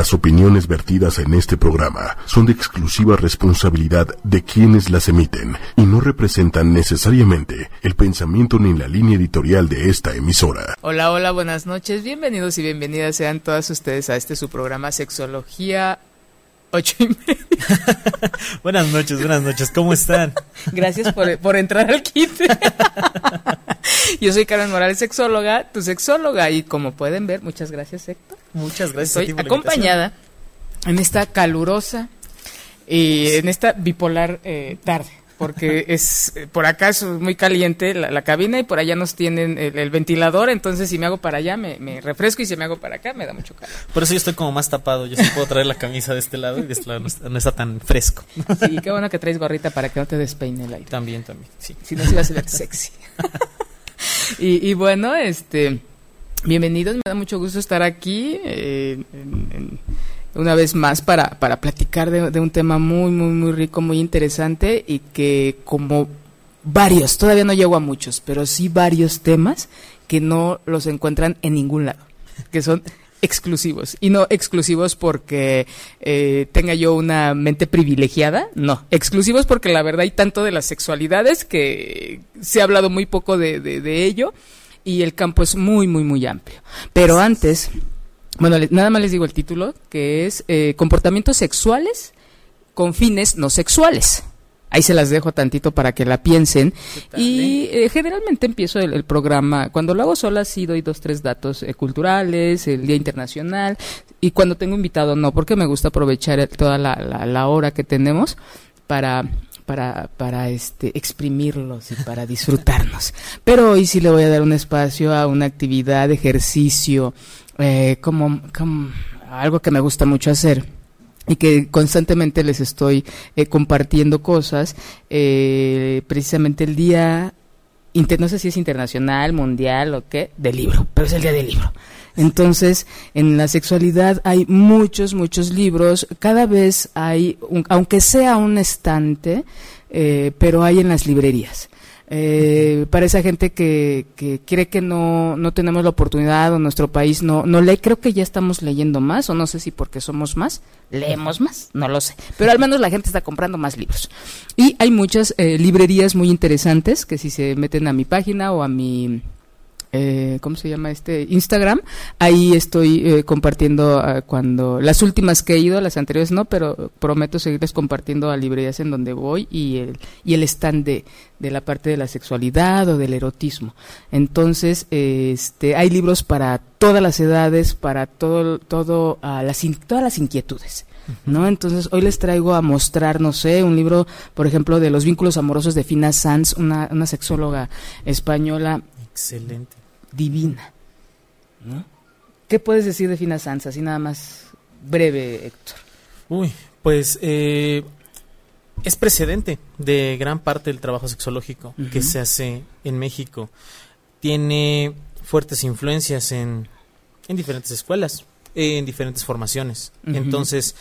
Las opiniones vertidas en este programa son de exclusiva responsabilidad de quienes las emiten y no representan necesariamente el pensamiento ni la línea editorial de esta emisora. Hola, hola, buenas noches. Bienvenidos y bienvenidas sean todas ustedes a este su programa Sexología ocho y media. buenas noches, buenas noches. ¿Cómo están? Gracias por, por entrar al kit. Yo soy Carmen Morales, sexóloga, tu sexóloga, y como pueden ver, muchas gracias, Héctor. Muchas gracias. Estoy acompañada en esta calurosa y en esta bipolar eh, tarde, porque es por acá es muy caliente la, cabina y por allá nos tienen el, ventilador, entonces si me hago para allá me, refresco y si me hago para acá me da mucho calor. Por eso yo estoy como más tapado, yo sí puedo traer la camisa de este lado y de este lado no está, tan fresco. Sí, qué bueno que traes gorrita para que no te despeine el aire. También, también, sí. Si no, se va a ver sexy. y, bueno, este, bienvenidos, me da mucho gusto estar aquí eh, una vez más para, para platicar de, un tema muy, muy, muy rico, muy interesante y que como varios, todavía no llego a muchos, pero sí varios temas que no los encuentran en ningún lado, que son exclusivos. Y no exclusivos porque eh, tenga yo una mente privilegiada, no. Exclusivos porque la verdad hay tanto de las sexualidades que se ha hablado muy poco de, de, ello y el campo es muy, muy, muy amplio. Pero antes, bueno, nada más les digo el título, que es eh, Comportamientos sexuales con fines no sexuales. Ahí se las dejo tantito para que la piensen. Y eh, generalmente empiezo el, programa, cuando lo hago sola sí doy dos, tres datos eh, culturales, el Día Internacional, y cuando tengo invitado no, porque me gusta aprovechar toda la, la, hora que tenemos para para, para este, exprimirlos y para disfrutarnos. Pero hoy sí le voy a dar un espacio a una actividad, ejercicio, eh, como, algo que me gusta mucho hacer y que constantemente les estoy eh, compartiendo cosas. Eh, precisamente el día, no sé si es internacional, mundial o qué, del libro, pero es el día del libro. Entonces, en la sexualidad hay muchos, muchos libros. Cada vez hay, aunque sea un estante, eh, pero hay en las librerías. Eh, para esa gente que, que cree que no, no tenemos la oportunidad o nuestro país no, no lee, creo que ya estamos leyendo más, o no sé si porque somos más, leemos más, no lo sé, pero al menos la gente está comprando más libros. Y hay muchas eh, librerías muy interesantes que si se meten a mi página o a mi eh, ¿cómo se llama este? Instagram. Ahí estoy eh, compartiendo ah, cuando las últimas que he ido, las anteriores no, pero prometo seguirles compartiendo a librerías en donde voy y el, y el stand de, de la parte de la sexualidad o del erotismo. Entonces, este, hay libros para todas las edades, para todo, todo, uh, las, todas las inquietudes. ¿No? Entonces, hoy les traigo a mostrar, no sé, un libro, por ejemplo, de los vínculos amorosos de Fina Sanz, una, una sexóloga española. Excelente divina. ¿no? ¿Qué puedes decir de Fina Sanz? Así nada más breve, Héctor. Uy, pues eh, es precedente de gran parte del trabajo sexológico que se hace en México. Tiene fuertes influencias en, en diferentes escuelas, en diferentes formaciones. Entonces,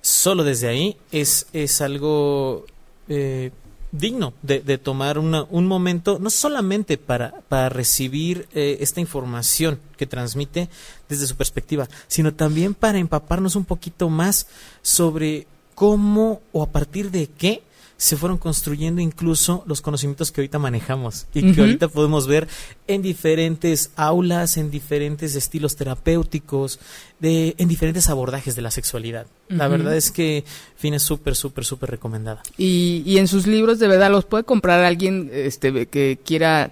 solo desde ahí es, es algo eh, digno de, tomar una, un momento, no solamente para, para recibir eh, esta información que transmite desde su perspectiva, sino también para empaparnos un poquito más sobre cómo o a partir de qué se fueron construyendo incluso los conocimientos que ahorita manejamos y que ahorita podemos ver en diferentes aulas, en diferentes estilos terapéuticos, de, en diferentes abordajes de la sexualidad. La verdad es que Fina es súper, súper, súper recomendada. Y, y en sus libros de verdad los puede comprar alguien este, que quiera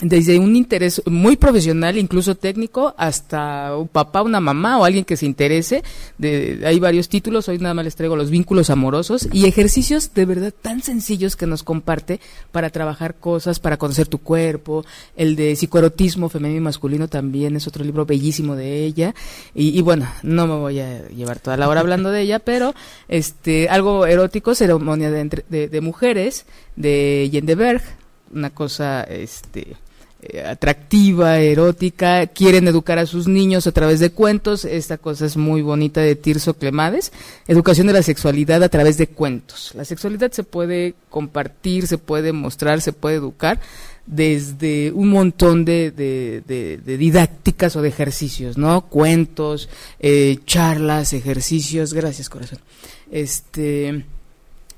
desde un interés muy profesional, incluso técnico, hasta un papá, una mamá o alguien que se interese. De, hay varios títulos, hoy nada más les traigo los vínculos amorosos y ejercicios de verdad tan sencillos que nos comparte para trabajar cosas, para conocer tu cuerpo. El de psicoerotismo femenino y masculino también es otro libro bellísimo de ella. Y, bueno, no me voy a llevar toda la hora hablando de ella, pero este algo erótico, ceremonia de, de, de mujeres, de Yendeberg, una cosa este eh, atractiva, erótica, quieren educar a sus niños a través de cuentos, esta cosa es muy bonita de Tirso Clemades, educación de la sexualidad a través de cuentos. La sexualidad se puede compartir, se puede mostrar, se puede educar desde un montón de, de, didácticas o de ejercicios, ¿no? Cuentos, eh, charlas, ejercicios, gracias corazón. Este,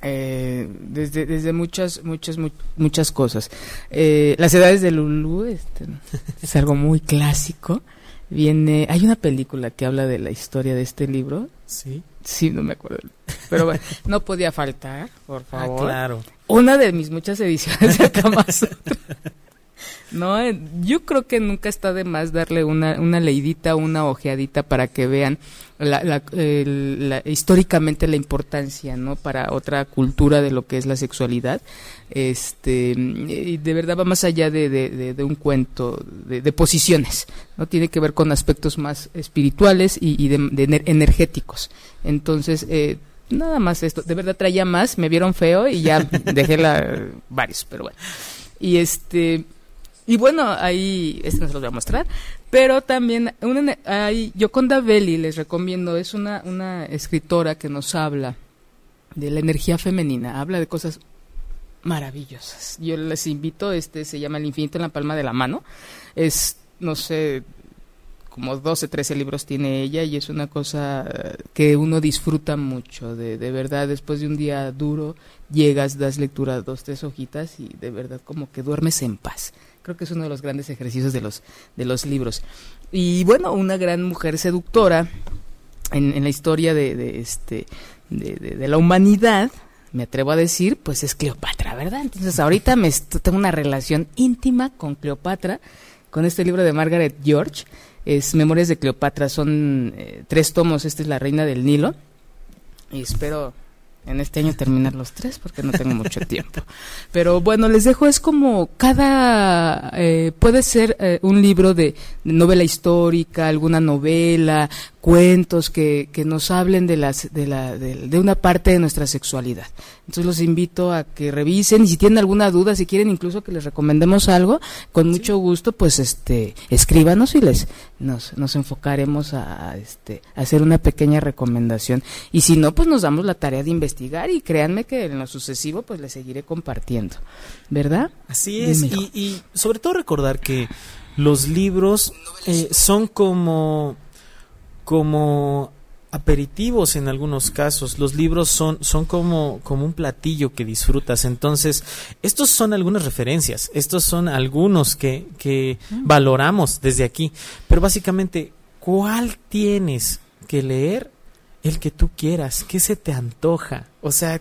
eh, desde, desde muchas, muchas, muchas cosas. Eh, las edades de Lulu este, es algo muy clásico. Viene, hay una película que habla de la historia de este libro. Sí. Sí, no me acuerdo. Pero bueno, no podía faltar, por ah, favor. claro. Una de mis muchas ediciones de Kama No, yo creo que nunca está de más darle una, una leidita, una ojeadita para que vean la, históricamente la importancia, ¿no? Para otra cultura de lo que es la sexualidad. Este, y de verdad va más allá de, de, un cuento, de, posiciones, ¿no? Tiene que ver con aspectos más espirituales y, de, energéticos. Entonces, eh, nada más esto. De verdad traía más, me vieron feo y ya dejé la, varios, pero bueno. Y este, y bueno, ahí, este no se los voy a mostrar, pero también una, hay Yoconda Belli, les recomiendo, es una, una escritora que nos habla de la energía femenina, habla de cosas maravillosas. Yo les invito, este se llama El infinito en la palma de la mano, es, no sé, como 12, 13 libros tiene ella y es una cosa que uno disfruta mucho, de, de verdad, después de un día duro, llegas, das lectura dos, tres hojitas y de verdad como que duermes en paz. Creo que es uno de los grandes ejercicios de los, de los libros. Y bueno, una gran mujer seductora en, la historia de, este, de, la humanidad, me atrevo a decir, pues es Cleopatra, ¿verdad? Entonces ahorita me tengo una relación íntima con Cleopatra, con este libro de Margaret George, es Memorias de Cleopatra, son eh, tres tomos, esta es la Reina del Nilo, y espero en este año terminar los tres porque no tengo mucho tiempo. Pero bueno, les dejo, es como cada, eh, puede ser eh, un libro de, novela histórica, alguna novela, cuentos que, que nos hablen de, las, de, la, de, una parte de nuestra sexualidad. Entonces los invito a que revisen y si tienen alguna duda, si quieren incluso que les recomendemos algo, con mucho gusto, pues este, escríbanos y les nos, nos enfocaremos a, este, hacer una pequeña recomendación. Y si no, pues nos damos la tarea de investigar y créanme que en lo sucesivo pues les seguiré compartiendo. ¿Verdad? Así es. Y, y, sobre todo recordar que los libros eh, son como como aperitivos en algunos casos. Los libros son, son como, como un platillo que disfrutas. Entonces, estos son algunas referencias. Estos son algunos que, que mm. valoramos desde aquí. Pero básicamente, ¿cuál tienes que leer? El que tú quieras. ¿Qué se te antoja? O sea,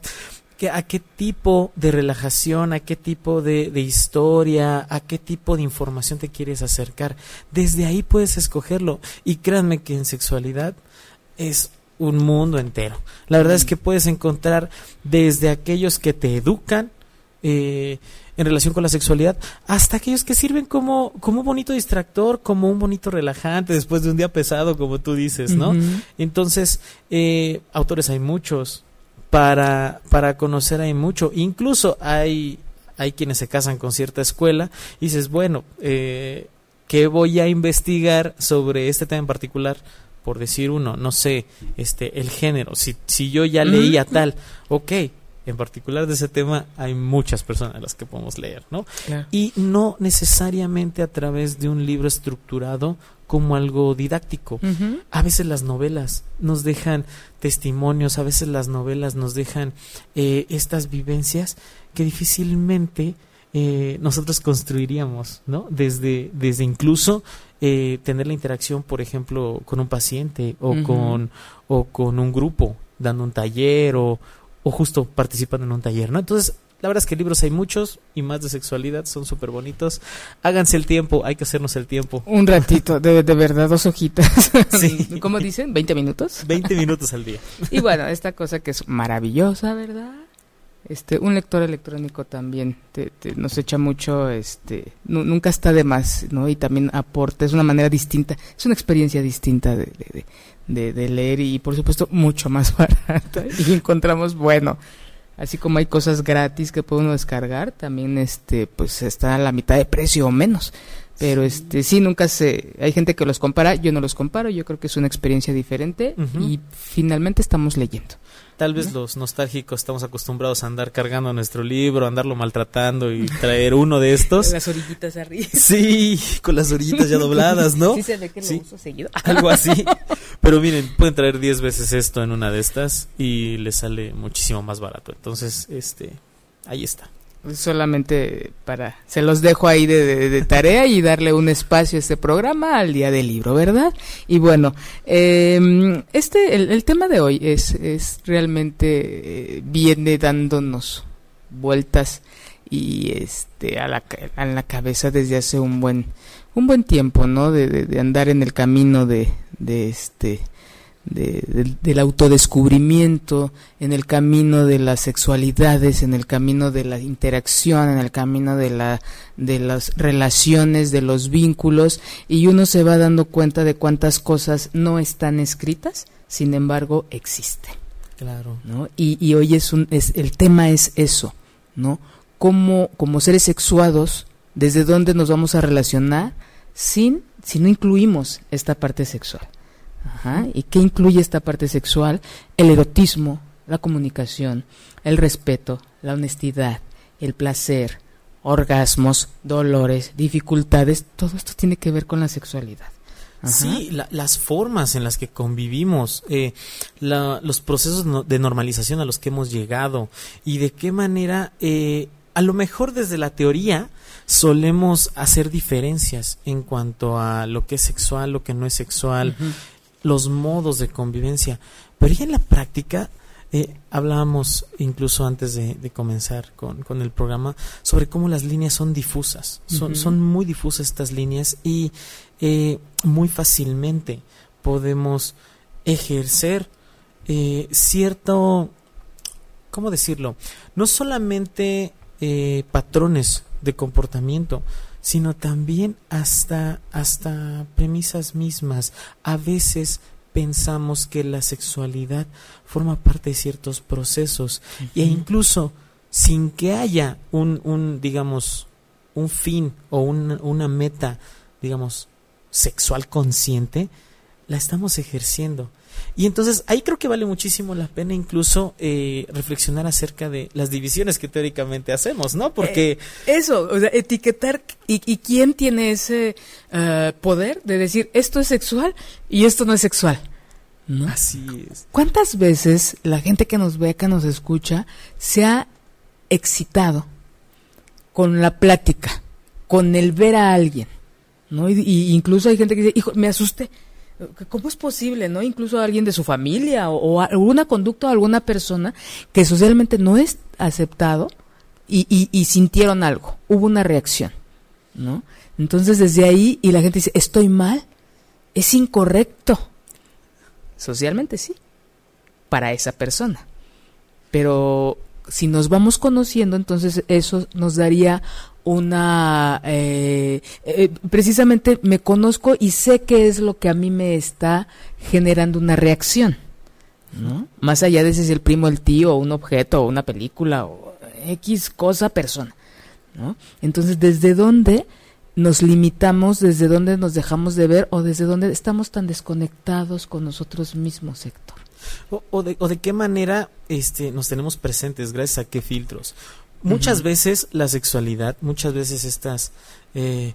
a qué tipo de relajación, a qué tipo de, de, historia, a qué tipo de información te quieres acercar. Desde ahí puedes escogerlo. Y créanme que en sexualidad es un mundo entero. La verdad es que puedes encontrar desde aquellos que te educan eh, en relación con la sexualidad hasta aquellos que sirven como, como un bonito distractor, como un bonito relajante después de un día pesado, como tú dices, ¿no? Entonces, eh, autores hay muchos, para, para conocer hay mucho. Incluso hay, hay quienes se casan con cierta escuela y dices, bueno, eh, ¿qué voy a investigar sobre este tema en particular? Por decir uno, no sé, este, el género. Si, si yo ya leía tal, ok, en particular de ese tema hay muchas personas a las que podemos leer, ¿no? Y no necesariamente a través de un libro estructurado como algo didáctico. A veces las novelas nos dejan testimonios, a veces las novelas nos dejan eh, estas vivencias que difícilmente eh, nosotros construiríamos, ¿no? Desde, desde incluso eh, tener la interacción, por ejemplo, con un paciente o, con, o con un grupo, dando un taller o, o justo participando en un taller, ¿no? Entonces, la verdad es que libros hay muchos y más de sexualidad, son súper bonitos. Háganse el tiempo, hay que hacernos el tiempo. Un ratito, de, de verdad, dos hojitas. Sí. ¿Cómo dicen? ¿20 minutos? 20 minutos al día. Y bueno, esta cosa que es maravillosa, ¿verdad? Este, un lector electrónico también te, nos echa mucho, este, nunca está de más, ¿no? Y también aporta, es una manera distinta, es una experiencia distinta de, de, de leer y por supuesto mucho más barata. Y encontramos, bueno, Así como hay cosas gratis que puede uno descargar, también este pues está a la mitad de precio o menos. Pero este sí nunca se hay gente que los compara, yo no los comparo, yo creo que es una experiencia diferente y finalmente estamos leyendo. Tal vez los nostálgicos estamos acostumbrados a andar cargando nuestro libro, andarlo maltratando y traer uno de estos. Con las orillitas arriba. Sí, con las orillitas ya dobladas, ¿no? Sí se ve que lo uso seguido. Algo así. Pero miren, pueden traer 10 veces esto en una de estas y les sale muchísimo más barato. Entonces, este, ahí está solamente para se los dejo ahí de, tarea y darle un espacio a este programa al día del libro verdad y bueno em, este el, tema de hoy es es realmente eh, viene dándonos vueltas y este a la a la cabeza desde hace un buen un buen tiempo no de, de andar en el camino de de este del autodescubrimiento, en el camino de las sexualidades, en el camino de la interacción, en el camino de, la, de las relaciones, de los vínculos, y uno se va dando cuenta de cuántas cosas no están escritas, sin embargo existen. Claro. ¿no? Y, y hoy es un, es, el tema es eso, ¿no? Como, como seres sexuados, desde dónde nos vamos a relacionar sin, si no incluimos esta parte sexual. ¿Y qué incluye esta parte sexual? El erotismo, la comunicación, el respeto, la honestidad, el placer, orgasmos, dolores, dificultades, todo esto tiene que ver con la sexualidad. Sí, las formas en las que convivimos, eh, los procesos de normalización a los que hemos llegado y de qué manera, eh, a lo mejor desde la teoría, solemos hacer diferencias en cuanto a lo que es sexual, lo que no es sexual, los modos de convivencia. Pero ya en la práctica, eh, hablábamos incluso antes de, comenzar con, con, el programa sobre cómo las líneas son difusas, son, son muy difusas estas líneas y eh, muy fácilmente podemos ejercer eh, cierto, ¿cómo decirlo? No solamente eh, patrones de comportamiento, sino también hasta, hasta premisas mismas. A veces pensamos que la sexualidad forma parte de ciertos procesos e incluso sin que haya un, un digamos, un fin o una meta, digamos, sexual consciente, la estamos ejerciendo. Y entonces ahí creo que vale muchísimo la pena incluso eh, reflexionar acerca de las divisiones que teóricamente hacemos, ¿no? Porque... Eh, eso, o sea, etiquetar y, y quién tiene ese eh, poder de decir esto es sexual y esto no es sexual. ¿no? Así es. ¿Cuántas veces la gente que nos ve, que nos escucha, se ha excitado con la plática, con el ver a alguien? ¿no? Y, y incluso hay gente que dice, hijo, me asusté ¿Cómo es posible, no? Incluso alguien de su familia o, alguna conducta o alguna persona que socialmente no es aceptado y, y, sintieron algo, hubo una reacción, ¿no? Entonces desde ahí y la gente dice, estoy mal, es incorrecto. Socialmente sí, para esa persona. Pero si nos vamos conociendo, entonces eso nos daría una eh, eh, precisamente me conozco y sé qué es lo que a mí me está generando una reacción ¿no? más allá de si es el primo el tío o un objeto o una película o x cosa persona ¿no? entonces desde dónde nos limitamos desde dónde nos dejamos de ver o desde dónde estamos tan desconectados con nosotros mismos Héctor o, de, o de qué manera este, nos tenemos presentes, gracias a qué filtros. Muchas veces la sexualidad, muchas veces estas eh,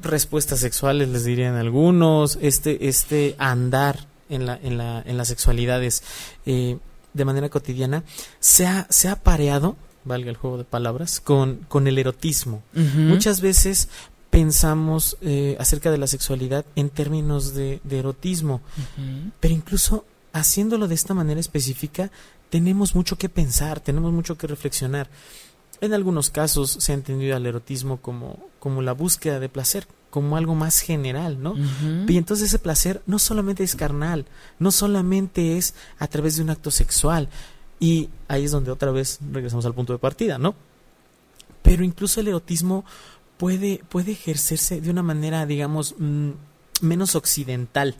respuestas sexuales, les dirían algunos, este, este andar en, la, en, la, en las sexualidades eh, de manera cotidiana, se ha, se ha pareado, valga el juego de palabras, con, con el erotismo. Muchas veces pensamos eh, acerca de la sexualidad en términos de, erotismo, pero incluso haciéndolo de esta manera específica, tenemos mucho que pensar, tenemos mucho que reflexionar. En algunos casos se ha entendido al erotismo como, como la búsqueda de placer, como algo más general, ¿no? Y entonces ese placer no solamente es carnal, no solamente es a través de un acto sexual. Y ahí es donde otra vez regresamos al punto de partida, ¿no? Pero incluso el erotismo puede, puede ejercerse de una manera, digamos, mm, menos occidental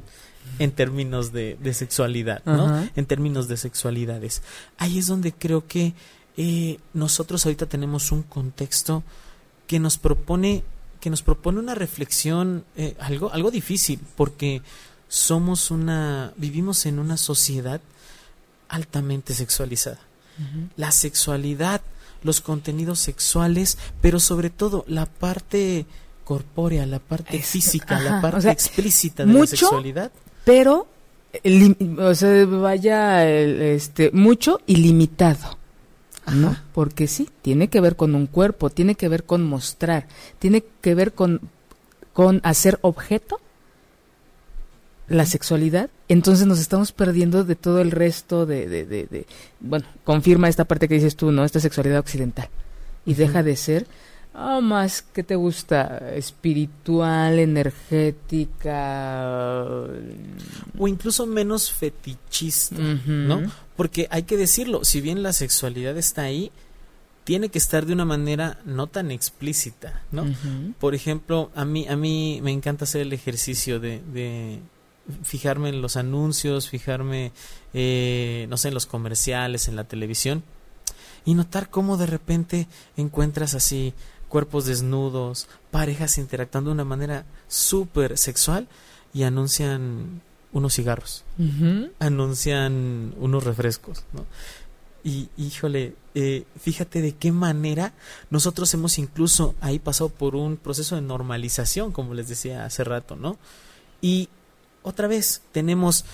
en términos de, sexualidad, ¿no? En términos de sexualidades. Ahí es donde creo que eh, nosotros ahorita tenemos un contexto que nos propone que nos propone una reflexión eh, algo algo difícil porque somos una vivimos en una sociedad altamente sexualizada. La sexualidad los contenidos sexuales pero sobre todo la parte corpórea la parte Es- física ajá, la parte o sea, explícita de mucho, la sexualidad. pero o sea, vaya este mucho y ¿no? Porque sí, tiene que ver con un cuerpo, tiene que ver con mostrar, tiene que ver con, con hacer objeto la sexualidad, entonces nos estamos perdiendo de todo el resto de, de, de- de- bueno, confirma esta parte que dices tú, ¿no? Esta sexualidad occidental. Y deja de ser ah, más, ¿qué te gusta? Espiritual, energética. o incluso menos fetichista. ¿no? Porque hay que decirlo, si bien la sexualidad está ahí, tiene que estar de una manera no tan explícita, ¿no? Por ejemplo, a mí, a mí me encanta hacer el ejercicio de, de fijarme en los anuncios, fijarme, eh, no sé, en los comerciales, en la televisión, y notar cómo de repente encuentras así cuerpos desnudos, parejas interactuando de una manera súper sexual y anuncian unos cigarros anuncian unos refrescos, ¿no? Y híjole, eh, fíjate de qué manera nosotros hemos incluso ahí pasado por un proceso de normalización, como les decía hace rato, ¿no? Y otra vez tenemos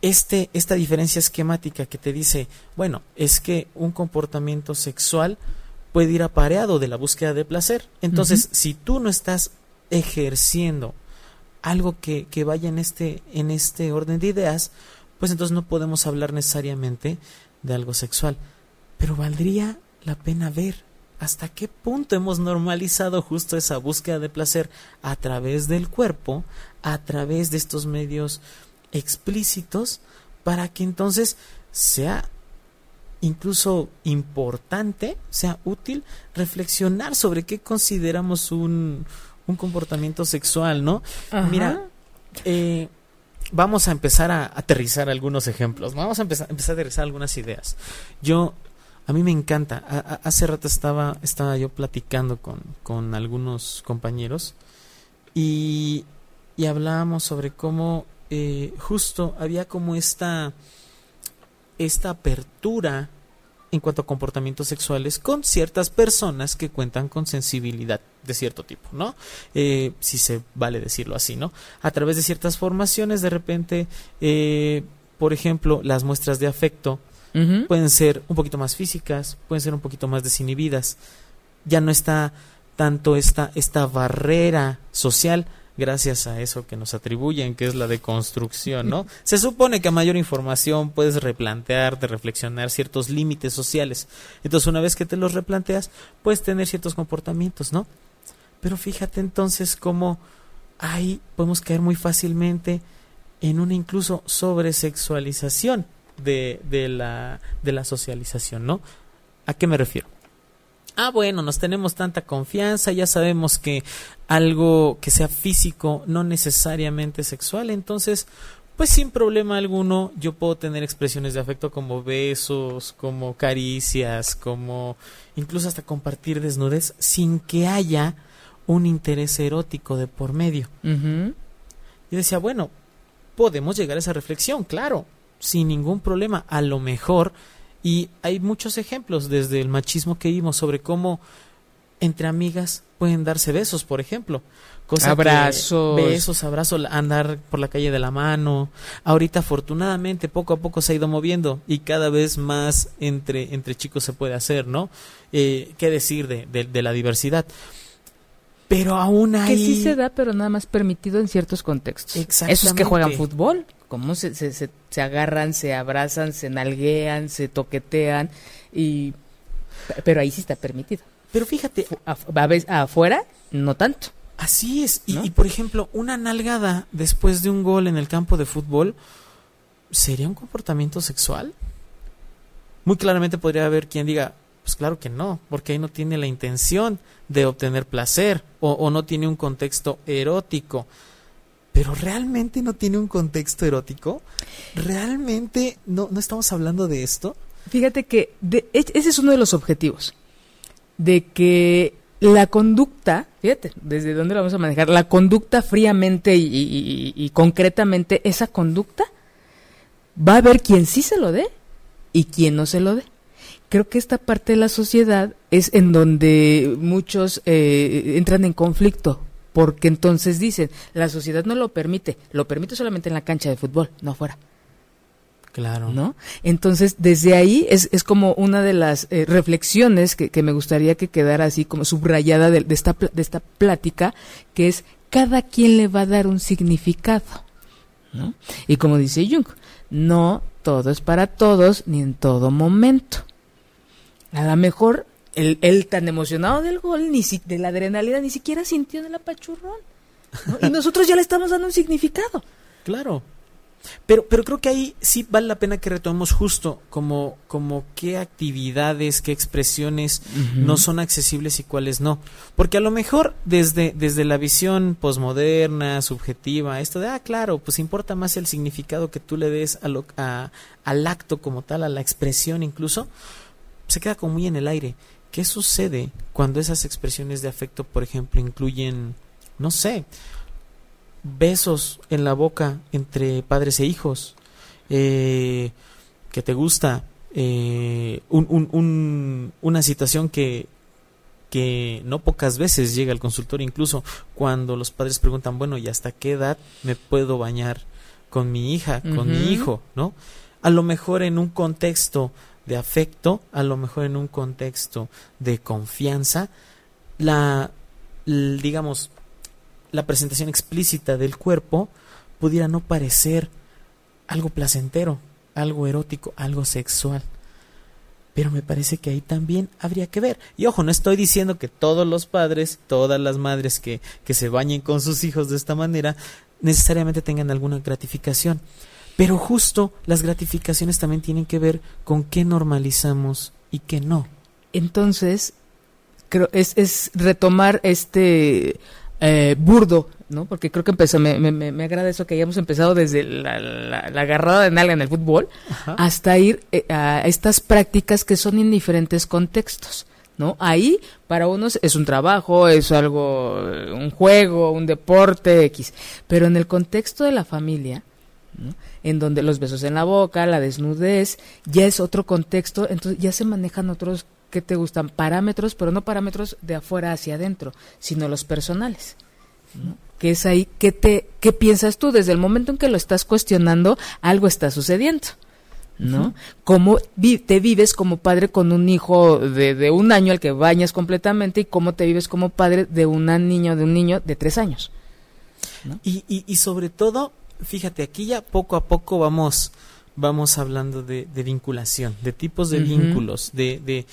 este, esta diferencia esquemática que te dice, bueno, es que un comportamiento sexual puede ir apareado de la búsqueda de placer. Entonces, si tú no estás ejerciendo algo que, que vaya en este, en este orden de ideas, pues entonces no podemos hablar necesariamente de algo sexual. Pero valdría la pena ver hasta qué punto hemos normalizado justo esa búsqueda de placer a través del cuerpo, a través de estos medios explícitos, para que entonces sea incluso importante, sea útil reflexionar sobre qué consideramos un, un comportamiento sexual, ¿no? Ajá. Mira, eh, vamos a empezar a aterrizar algunos ejemplos. Vamos a empezar, empezar a aterrizar algunas ideas. Yo, a mí me encanta. A- a- hace rato estaba, estaba yo platicando con, con algunos compañeros y, y hablábamos sobre cómo eh, justo había como esta, esta apertura en cuanto a comportamientos sexuales con ciertas personas que cuentan con sensibilidad de cierto tipo, ¿no? Eh, si se vale decirlo así, ¿no? A través de ciertas formaciones, de repente, eh, por ejemplo, las muestras de afecto pueden ser un poquito más físicas, pueden ser un poquito más desinhibidas. Ya no está tanto esta, esta barrera social gracias a eso que nos atribuyen, que es la deconstrucción, ¿no? Se supone que a mayor información puedes replantearte, reflexionar ciertos límites sociales. Entonces, una vez que te los replanteas, puedes tener ciertos comportamientos, ¿no? Pero fíjate entonces cómo ahí podemos caer muy fácilmente en una incluso sobresexualización de, de, la, de la socialización, ¿no? ¿A qué me refiero? Ah, bueno, nos tenemos tanta confianza, ya sabemos que algo que sea físico, no necesariamente sexual, entonces, pues sin problema alguno, yo puedo tener expresiones de afecto como besos, como caricias, como incluso hasta compartir desnudez, sin que haya un interés erótico de por medio. Ujú. Yo decía, bueno, podemos llegar a esa reflexión, claro, sin ningún problema, a lo mejor. Y hay muchos ejemplos desde el machismo que vimos sobre cómo entre amigas pueden darse besos, por ejemplo. Cosa que- Abrazos. besos, abrazos, andar por la calle de la mano. Ahorita, afortunadamente, poco a poco se ha ido moviendo y cada vez más entre, entre chicos se puede hacer, ¿no? Eh, ¿Qué decir de, de- de la diversidad? Pero aún hay... Que sí se da, pero nada más permitido en ciertos contextos. Esos que Exactamente. juegan fútbol, cómo se, se, se, se agarran, se abrazan, se nalguean, se toquetean, y pero ahí sí está permitido. Pero fíjate, afuera, no tanto. Así es. Y, ¿No? y, por ejemplo, una nalgada después de un gol en el campo de fútbol, ¿sería un comportamiento sexual? Muy claramente podría haber quien diga, pues claro que no, porque ahí no tiene la intención de obtener placer o, o no tiene un contexto erótico. Pero realmente no tiene un contexto erótico. ¿Realmente no, no estamos hablando de esto? Fíjate que ese es uno de los objetivos, de que la conducta, fíjate, desde dónde la vamos a manejar, la conducta fríamente y, concretamente, esa conducta, va a haber quien sí se lo dé y quien no se lo dé. Creo que esta parte de la sociedad es en donde muchos eh, entran en conflicto, porque entonces dicen, la sociedad no lo permite, lo permite solamente en la cancha de fútbol, no afuera. Claro. ¿No? Entonces, desde ahí es, es como una de las eh, reflexiones que, que, me gustaría que quedara así como subrayada de, esta, de esta plática, que es cada quien le va a dar un significado. ¿no? Y como dice Jung, no todo es para todos ni en todo momento. A lo mejor el, el tan emocionado del gol, ni si, de la adrenalina, ni siquiera sintió en el apachurrón. Y nosotros ya le estamos dando un significado. Claro. Pero, pero creo que ahí sí vale la pena que retomemos justo como, como qué actividades, qué expresiones no son accesibles y cuáles no. Porque a lo mejor desde, desde la visión posmoderna, subjetiva, esto de, ah, claro, pues importa más el significado que tú le des a lo, a, al acto como tal, a la expresión incluso, se queda como muy en el aire. ¿Qué sucede cuando esas expresiones de afecto, por ejemplo, incluyen, no sé, besos en la boca entre padres e hijos, eh, que te gusta, eh, una situación que, que no pocas veces llega al consultorio, incluso cuando los padres preguntan, bueno, ¿y hasta qué edad me puedo bañar con mi hija, con mi hijo? ¿No? A lo mejor en un contexto de afecto, a lo mejor en un contexto de confianza, la, digamos, la presentación explícita del cuerpo pudiera no parecer algo placentero, algo erótico, algo sexual. Pero me parece que ahí también habría que ver. Y ojo, no estoy diciendo que todos los padres, todas las madres que, que se bañen con sus hijos de esta manera, necesariamente tengan alguna gratificación. Pero justo las gratificaciones también tienen que ver con qué normalizamos y qué no. Entonces, creo es, es retomar este eh, burdo, ¿no? Porque creo que empezó, me, me, me, agrada eso que hayamos empezado desde la, la, agarrada de nalga en el fútbol hasta ir eh, a estas prácticas que son en diferentes contextos. ¿No? Ahí para unos es un trabajo, es algo, un juego, un deporte X, pero en el contexto de la familia, en donde los besos en la boca, la desnudez, ya es otro contexto, entonces ya se manejan otros que te gustan parámetros, pero no parámetros de afuera hacia adentro, sino los personales. Que es ahí, ¿qué, te, ¿qué piensas tú? Desde el momento en que lo estás cuestionando, algo está sucediendo. ¿no? Cómo te vives como padre con un hijo de, de, un año al que bañas completamente y cómo te vives como padre de una niño, de un niño de tres años. Y, y, y, sobre todo, fíjate, aquí ya poco a poco vamos, vamos hablando de, de vinculación, de tipos de vínculos, de, de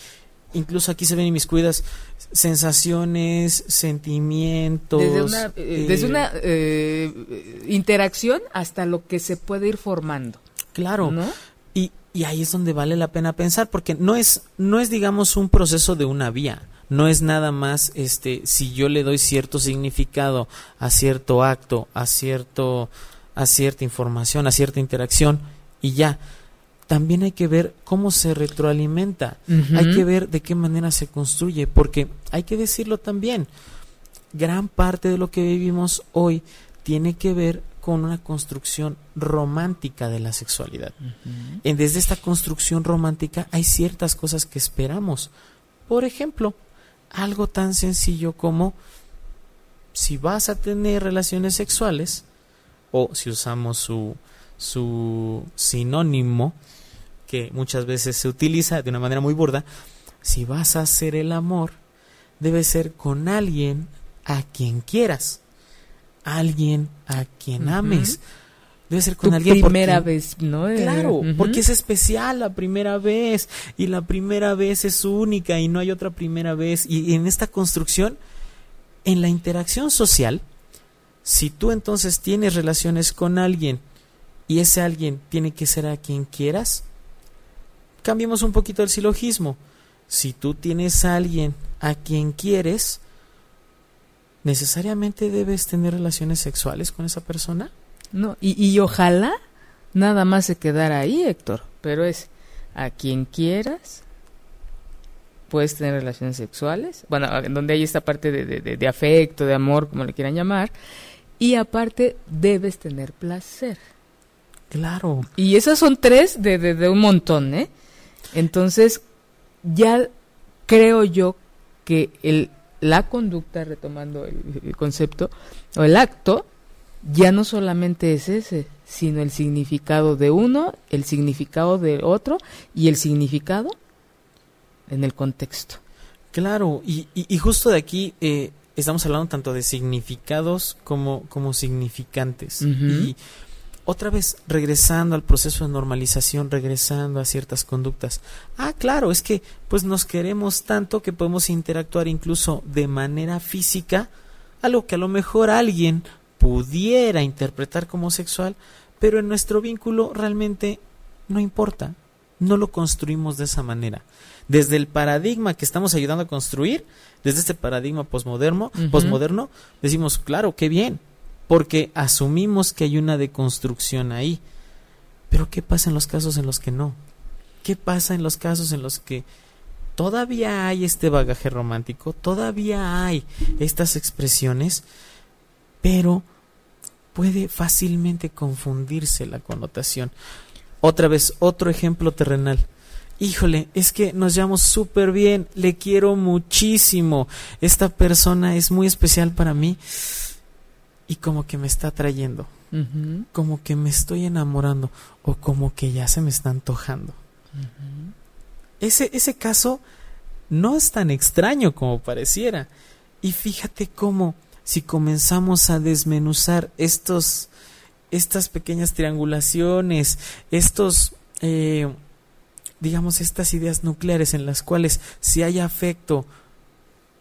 incluso aquí se ven mis cuidas sensaciones, sentimientos. Desde una, eh, desde una eh, interacción hasta lo que se puede ir formando. Claro. ¿no? Y, y ahí es donde vale la pena pensar, porque no es, no es digamos, un proceso de una vía. No es nada más este si yo le doy cierto significado a cierto acto, a cierto a cierta información, a cierta interacción y ya también hay que ver cómo se retroalimenta, hay que ver de qué manera se construye, porque hay que decirlo también, gran parte de lo que vivimos hoy tiene que ver con una construcción romántica de la sexualidad. Desde esta construcción romántica hay ciertas cosas que esperamos. Por ejemplo, algo tan sencillo como si vas a tener relaciones sexuales, o si usamos su, su sinónimo, que muchas veces se utiliza de una manera muy burda, si vas a hacer el amor, debe ser con alguien a quien quieras, alguien a quien ames. Debe ser con alguien primera vez, ¿no? Claro, porque es especial la primera vez y la primera vez es única y no hay otra primera vez y en esta construcción en la interacción social, si tú entonces tienes relaciones con alguien y ese alguien tiene que ser a quien quieras, cambiemos un poquito el silogismo. Si tú tienes a alguien a quien quieres, ¿necesariamente debes tener relaciones sexuales con esa persona? No, y, y ojalá nada más se quedara ahí, Héctor, pero es a quien quieras, puedes tener relaciones sexuales, bueno, en donde hay esta parte de, de, afecto, de amor, como le quieran llamar, y aparte debes tener placer. Claro. Y esas son tres de, de, un montón, ¿eh? Entonces, ya creo yo que el, la conducta, retomando el, concepto, o el acto, ya no solamente es ese, sino el significado de uno, el significado de otro y el significado en el contexto. Claro, y, y, justo de aquí eh, estamos hablando tanto de significados como, como significantes. Y otra vez regresando al proceso de normalización, regresando a ciertas conductas. Ah, claro, es que pues nos queremos tanto que podemos interactuar incluso de manera física, algo que a lo mejor alguien pudiera interpretar como sexual, pero en nuestro vínculo realmente no importa, no lo construimos de esa manera. Desde el paradigma que estamos ayudando a construir, desde este paradigma posmoderno, posmoderno decimos, claro, qué bien, porque asumimos que hay una deconstrucción ahí. Pero ¿qué pasa en los casos en los que no? ¿Qué pasa en los casos en los que todavía hay este bagaje romántico, todavía hay estas expresiones, pero puede fácilmente confundirse la connotación? Otra vez, otro ejemplo terrenal. Híjole, es que nos llevamos súper bien, le quiero muchísimo, esta persona es muy especial para mí y como que me está atrayendo, como que me estoy enamorando o como que ya se me está antojando. ese, ese caso no es tan extraño como pareciera. Y fíjate cómo si comenzamos a desmenuzar estos, estas pequeñas triangulaciones, estos, eh, digamos, estas ideas nucleares en las cuales si hay afecto,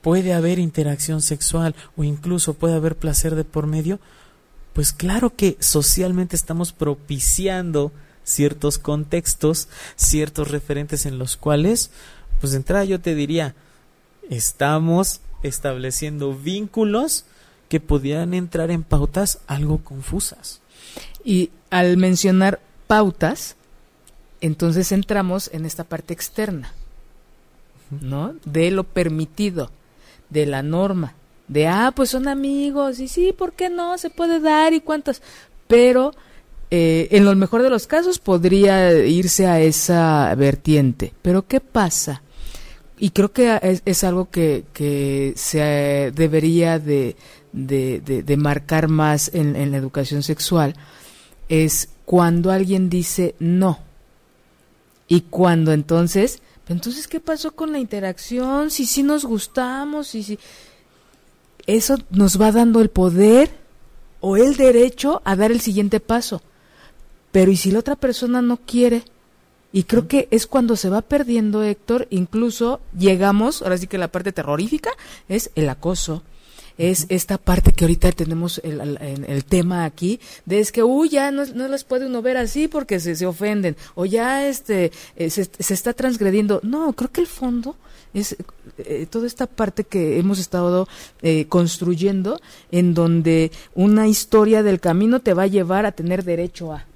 puede haber interacción sexual o incluso puede haber placer de por medio, pues claro que socialmente estamos propiciando ciertos contextos, ciertos referentes en los cuales, pues de entrada yo te diría, estamos estableciendo vínculos que pudieran entrar en pautas algo confusas. Y al mencionar pautas, entonces entramos en esta parte externa, ¿no? De lo permitido de la norma, de, ah, pues son amigos, y sí, ¿por qué no? Se puede dar y cuántas, pero eh, en lo mejor de los casos podría irse a esa vertiente, pero ¿qué pasa? Y creo que es, algo que, se debería de, marcar más en la educación sexual, es cuando alguien dice no. Y cuando entonces entonces, ¿qué pasó con la interacción? Si sí nos gustamos, si sí. Eso nos va dando el poder o el derecho a dar el siguiente paso. Pero ¿y si la otra persona no quiere? Y creo que es cuando se va perdiendo, Héctor, incluso llegamos, ahora sí que la parte terrorífica es el acoso, es esta parte que ahorita tenemos el, el, tema aquí, de es que, uy, ya no, no las puede uno ver así porque se, se ofenden, o ya este eh, se, se, está transgrediendo. No, creo que el fondo es eh, toda esta parte que hemos estado eh, construyendo, en donde una historia del camino te va a llevar a tener derecho a.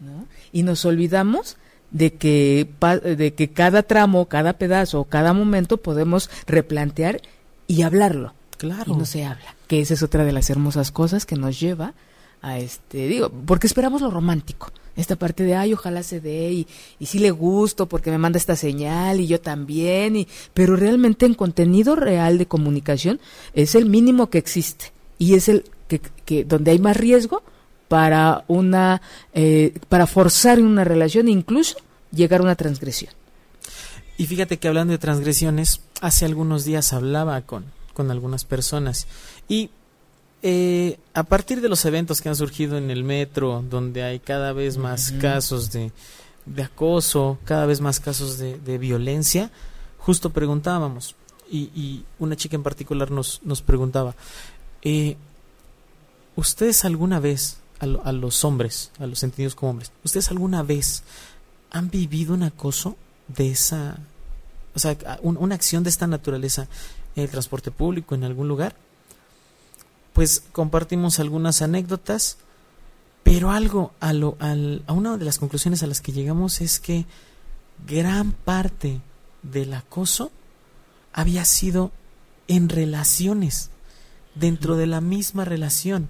¿no? Y nos olvidamos de que, de que cada tramo, cada pedazo, cada momento podemos replantear y hablarlo. Claro. Y no se habla. Que esa es otra de las hermosas cosas que nos lleva a este, digo, porque esperamos lo romántico. Esta parte de, ay, ojalá se dé y, y sí le gusto porque me manda esta señal y yo también. Y, pero realmente en contenido real de comunicación es el mínimo que existe y es el que, que donde hay más riesgo para una, eh, para forzar una relación, incluso llegar a una transgresión. Y fíjate que hablando de transgresiones, hace algunos días hablaba con, con algunas personas. Y eh, a partir de los eventos que han surgido en el metro, donde hay cada vez más casos de, de, acoso, cada vez más casos de, de violencia, justo preguntábamos, y, y, una chica en particular nos, nos preguntaba, eh, ¿ustedes alguna vez, a, a, los hombres, a los sentidos como hombres, ¿ustedes alguna vez han vivido un acoso de esa, o sea, una acción de esta naturaleza el transporte público, en algún lugar, pues compartimos algunas anécdotas, pero algo, a, lo, a una de las conclusiones a las que llegamos es que gran parte del acoso había sido en relaciones, dentro de la misma relación.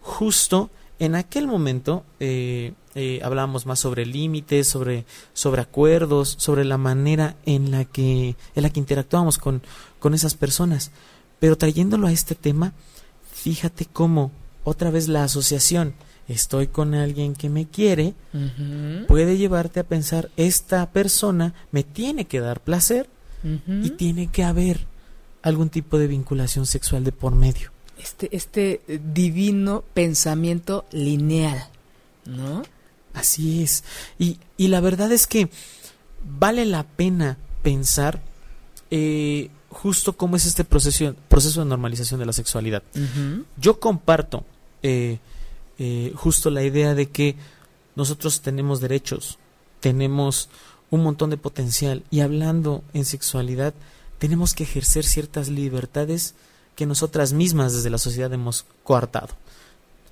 Justo en aquel momento eh, eh, hablábamos más sobre límites, sobre, sobre acuerdos, sobre la manera en la que, en la que interactuábamos con, con esas personas. Pero trayéndolo a este tema, fíjate cómo otra vez la asociación estoy con alguien que me quiere puede llevarte a pensar esta persona me tiene que dar placer y tiene que haber algún tipo de vinculación sexual de por medio. Este, este divino pensamiento lineal, ¿no? Así es. Y, y la verdad es que vale la pena pensar eh, justo cómo es este proceso, proceso de normalización de la sexualidad. Yo comparto eh, eh, justo la idea de que nosotros tenemos derechos, tenemos un montón de potencial y hablando en sexualidad tenemos que ejercer ciertas libertades que nosotras mismas desde la sociedad hemos coartado.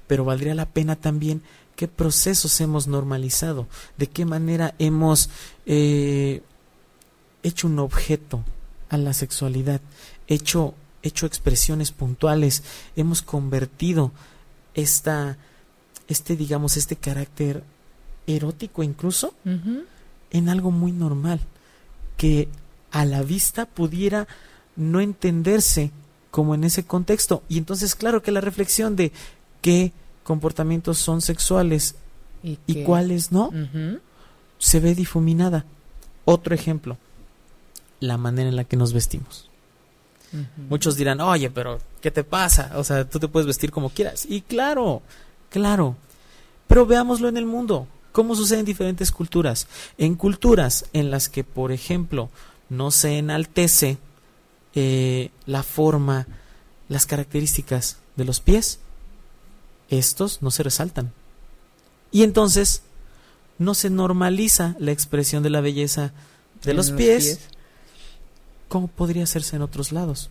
Pero valdría la pena también qué procesos hemos normalizado, de qué manera hemos eh, hecho un objeto a la sexualidad, hecho, hecho expresiones puntuales, hemos convertido esta, este, digamos, este carácter erótico incluso en algo muy normal, que a la vista pudiera no entenderse como en ese contexto. Y entonces, claro que la reflexión de qué comportamientos son sexuales y, cuáles no, se ve difuminada. Otro ejemplo, la manera en la que nos vestimos. Muchos dirán, oye, pero ¿qué te pasa? O sea, tú te puedes vestir como quieras. Y claro, claro. Pero veámoslo en el mundo. ¿Cómo sucede en diferentes culturas? En culturas en las que, por ejemplo, no se enaltece eh, la forma, las características de los pies, estos no se resaltan. Y entonces no se normaliza la expresión de la belleza de los, pies ¿Cómo podría hacerse en otros lados?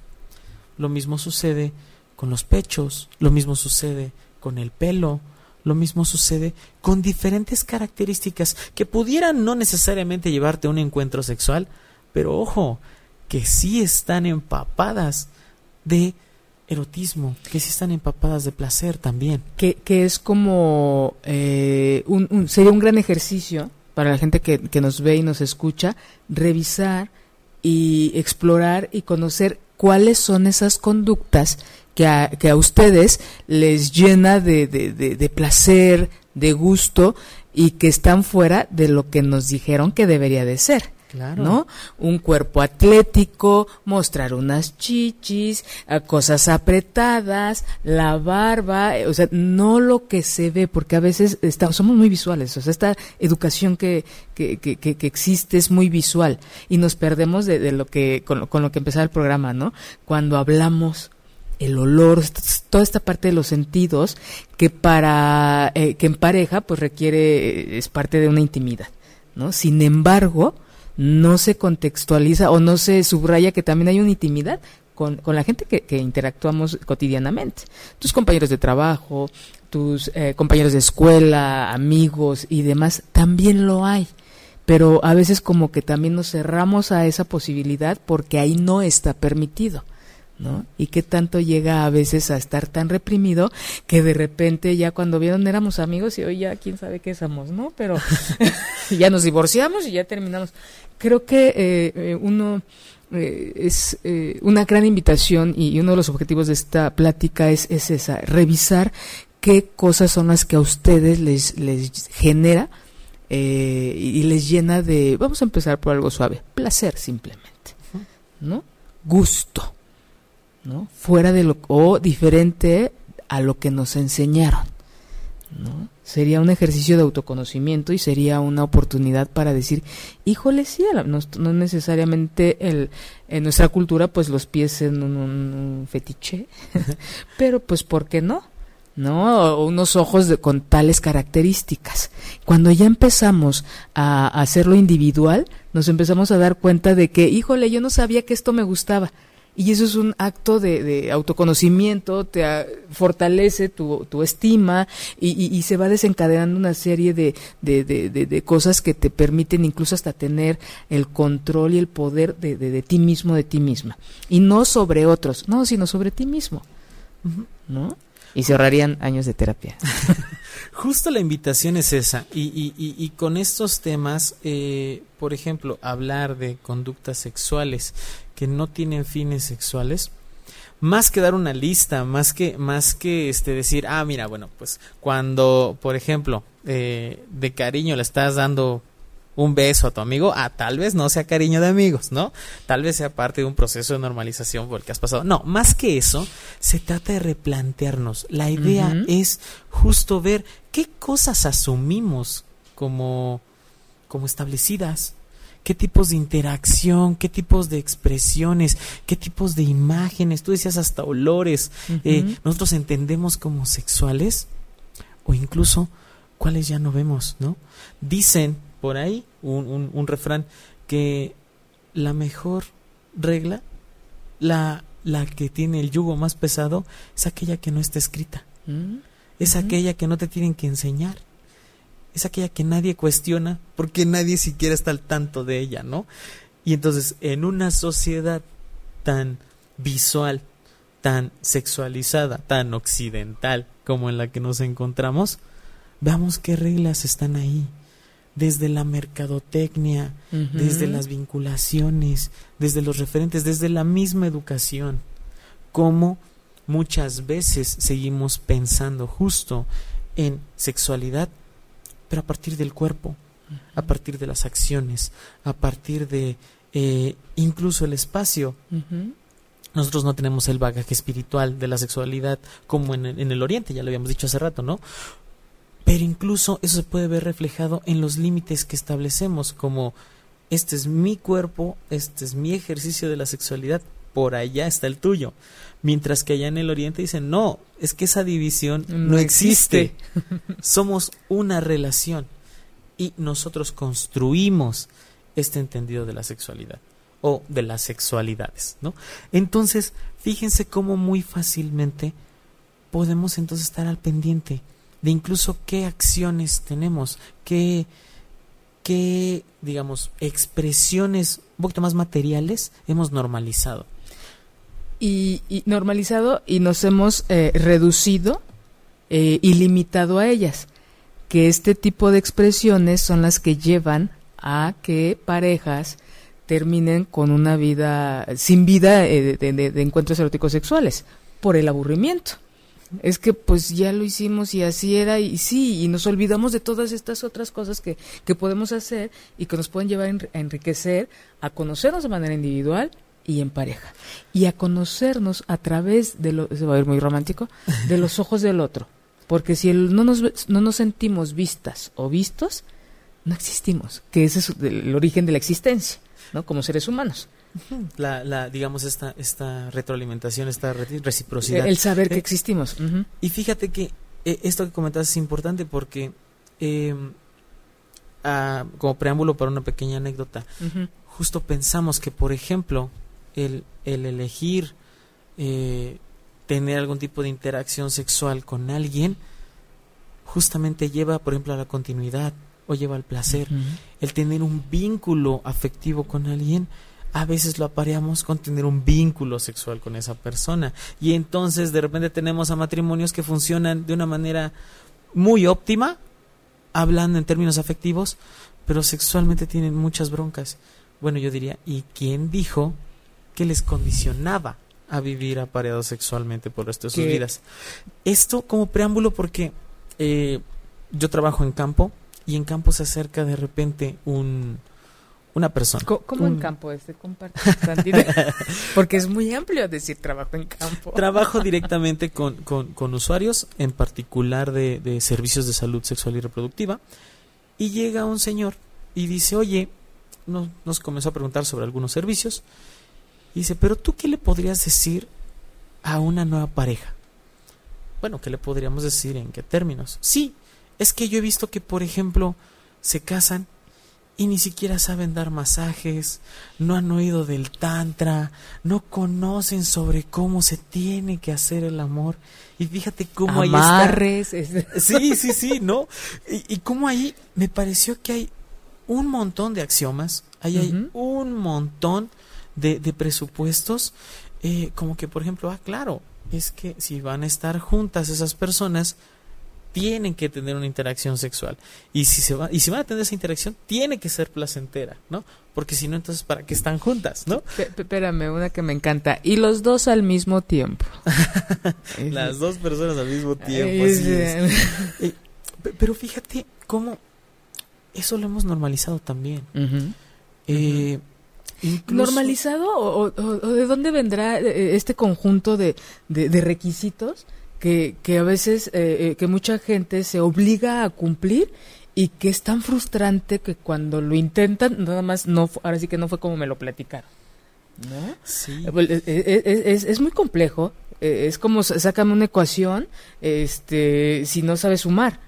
Lo mismo sucede con los pechos, lo mismo sucede con el pelo, lo mismo sucede con diferentes características que pudieran no necesariamente llevarte a un encuentro sexual, pero ojo, que sí están empapadas de erotismo, que sí están empapadas de placer también. Que, que es como eh, un, sería un gran ejercicio para la gente que, que nos ve y nos escucha, revisar y explorar y conocer cuáles son esas conductas que a, que a ustedes les llena de, de, de, placer, de gusto y que están fuera de lo que nos dijeron que debería de ser. ¿No? Un cuerpo atlético, mostrar unas chichis, eh, cosas apretadas, la barba, eh, o sea, no lo que se ve, porque a veces estamos, somos muy visuales, o sea, esta educación que, que, que, que existe es muy visual y nos perdemos de, de lo que, con, con lo que empezaba el programa, ¿no? Cuando hablamos el olor, toda esta parte de los sentidos que para eh, que en pareja pues requiere es parte de una intimidad, ¿no? Sin embargo, no se contextualiza o no se subraya que también hay una intimidad con, con la gente que, que, interactuamos cotidianamente. Tus compañeros de trabajo, tus eh, compañeros de escuela, amigos y demás, también lo hay. Pero a veces como que también nos cerramos a esa posibilidad porque ahí no está permitido. ¿No? Y qué tanto llega a veces a estar tan reprimido que de repente ya cuando vieron éramos amigos y hoy ya quién sabe qué somos, ¿no? Pero ya nos divorciamos y ya terminamos. Creo que eh, eh uno eh, es eh, una gran invitación y uno de los objetivos de esta plática es, es esa, revisar qué cosas son las que a ustedes les, les genera y les llena de, vamos a empezar por algo suave, placer simplemente, ¿no? Gusto ¿no? Fuera de lo o diferente a lo que nos enseñaron, ¿no? Sería un ejercicio de autoconocimiento y sería una oportunidad para decir, híjole, sí, no, necesariamente el, en nuestra cultura, pues los pies en un, fetiche, pero pues, ¿por qué no? ¿no? Unos ojos de, con tales características. Cuando ya empezamos a, a hacerlo individual, nos empezamos a dar cuenta de que, híjole, yo no sabía que esto me gustaba Y eso es un acto de, autoconocimiento, te fortalece tu, tu estima y, se va desencadenando una serie de, de, cosas que te permiten incluso hasta tener el control y el poder de, ti mismo, de ti misma. Y no sobre otros, no, sino sobre ti mismo. ¿No? Y se ahorrarían años de terapia. Justo la invitación es esa. Y, y, y, con estos temas, eh, por ejemplo, hablar de conductas sexuales que no tienen fines sexuales, más que dar una lista, más que, más que este, decir, ah, mira, bueno, pues cuando, por ejemplo, eh, de cariño le estás dando un beso a tu amigo, ah, tal vez no sea cariño de amigos, ¿no? Tal vez sea parte de un proceso de normalización por el que has pasado. No, más que eso, se trata de replantearnos. La idea es justo ver qué cosas asumimos como, como establecidas, qué tipos de interacción, qué tipos de expresiones, qué tipos de imágenes, tú decías hasta olores, eh, nosotros entendemos como sexuales o incluso cuáles ya no vemos, ¿no? Dicen por ahí un, un, refrán que la mejor regla, la, la que tiene el yugo más pesado, es aquella que no está escrita. Mm, es aquella que no te tienen que enseñar es aquella que nadie cuestiona porque nadie siquiera está al tanto de ella, ¿no? Y entonces, en una sociedad tan visual, tan sexualizada, tan occidental como en la que nos encontramos, veamos qué reglas están ahí. Desde la mercadotecnia, desde las vinculaciones, desde los referentes, desde la misma educación. Cómo muchas veces seguimos pensando justo en sexualidad pero a partir del cuerpo, a partir de las acciones, a partir de eh, incluso el espacio. Nosotros no tenemos el bagaje espiritual de la sexualidad como en, en, el Oriente, ya lo habíamos dicho hace rato, ¿no? Pero incluso eso se puede ver reflejado en los límites que establecemos, como este es mi cuerpo, este es mi ejercicio de la sexualidad, por allá está el tuyo. Mientras que allá en el oriente dicen, no, es que esa división no, existe. Somos una relación y nosotros construimos este entendido de la sexualidad o de las sexualidades, ¿no? Entonces, fíjense cómo muy fácilmente podemos entonces estar al pendiente de incluso qué acciones tenemos, qué, qué digamos, expresiones un poquito más materiales hemos normalizado y, normalizado y nos hemos eh, reducido eh, y limitado a ellas. Que este tipo de expresiones son las que llevan a que parejas terminen con una vida sin vida eh, de, encuentros eróticos sexuales por el aburrimiento. Es que pues ya lo hicimos y así era y sí, y nos olvidamos de todas estas otras cosas que, que podemos hacer y que nos pueden llevar a enriquecer, a conocernos de manera individual y en pareja. Y a conocernos a través de lo, se va a ver muy romántico, de los ojos del otro. Porque si el, no, nos, no nos sentimos vistas o vistos, no existimos, que ese es el, origen de la existencia, ¿no? Como seres humanos. La, la, digamos, esta, esta retroalimentación, esta reciprocidad. El saber que eh, existimos. Y fíjate que eh, esto que comentas es importante porque, em, como preámbulo para una pequeña anécdota, justo pensamos que, por ejemplo, el, el elegir eh, tener algún tipo de interacción sexual con alguien, justamente lleva, por ejemplo, a la continuidad o lleva al placer. El tener un vínculo afectivo con alguien, a veces lo apareamos con tener un vínculo sexual con esa persona. Y entonces de repente tenemos a matrimonios que funcionan de una manera muy óptima, hablando en términos afectivos, pero sexualmente tienen muchas broncas. Bueno, yo diría, ¿y quién dijo que les condicionaba a vivir apareados sexualmente por el resto de sus vidas. Esto como preámbulo porque eh, yo trabajo en campo y en campo se acerca de repente un una persona. ¿Cómo, en campo? Este Porque es muy amplio decir trabajo en campo. Trabajo directamente con, con, usuarios, en particular de, de, servicios de salud sexual y reproductiva. Y llega un señor y dice, oye, nos comenzó a preguntar sobre algunos servicios dice, pero tú qué le podrías decir a una nueva pareja? Bueno, ¿qué le podríamos decir? ¿En qué términos? Sí, es que yo he visto que, por ejemplo, se casan y ni siquiera saben dar masajes, no han oído del tantra, no conocen sobre cómo se tiene que hacer el amor. Y fíjate cómo Amarres, ahí está. Sí, sí, sí, ¿no? Y, y cómo ahí me pareció que hay un montón de axiomas, ahí hay un montón de, de presupuestos, eh, como que por ejemplo, ah, claro, es que si van a estar juntas esas personas, tienen que tener una interacción sexual. Y si se va, y si van a tener esa interacción, tiene que ser placentera, ¿no? Porque si no, entonces ¿para qué están juntas, no? espérame, una que me encanta. Y los dos al mismo tiempo. Las dos personas al mismo tiempo. Eh, pero fíjate cómo eso lo hemos normalizado también. eh, ¿Normalizado o, de dónde vendrá eh, este conjunto de, de, requisitos que, que, a veces, eh, eh, que mucha gente se obliga a cumplir y que es tan frustrante que cuando lo intentan, nada más no, ahora sí que no fue como me lo platicaron. ¿No? Sí. Pues, es, es, muy complejo. Es como sácame una ecuación, este, si no sabes sumar.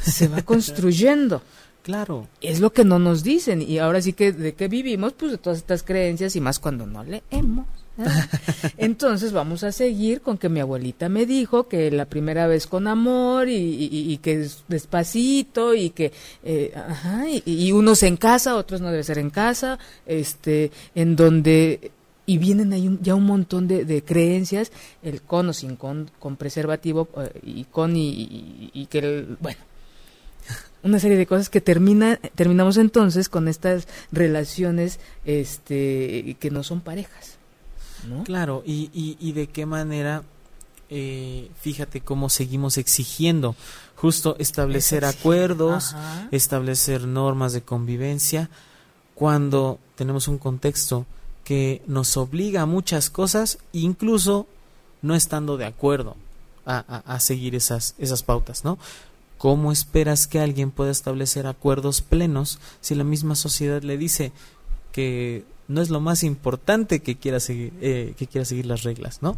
Se va construyendo. Claro. Es lo que no nos dicen. Y ahora sí que de qué vivimos, pues de todas estas creencias y más cuando no leemos. Entonces vamos a seguir con que mi abuelita me dijo que la primera vez con amor y, que despacito y que eh, ajá, y, unos en casa, otros no debe ser en casa, este, en donde y vienen ahí ya un montón de, creencias, el con o sin con, con preservativo eh, y con y, y que el, bueno una serie de cosas que termina, terminamos entonces con estas relaciones este, que no son parejas. ¿no? Claro, y, y, de qué manera, eh, fíjate cómo seguimos exigiendo justo establecer acuerdos, establecer normas de convivencia, cuando tenemos un contexto que nos obliga a muchas cosas, incluso no estando de acuerdo a, a, a seguir esas, esas pautas, ¿no? ¿Cómo esperas que alguien pueda establecer acuerdos plenos si la misma sociedad le dice que no es lo más importante que quiera seguir, eh, que quiera seguir las reglas, ¿no?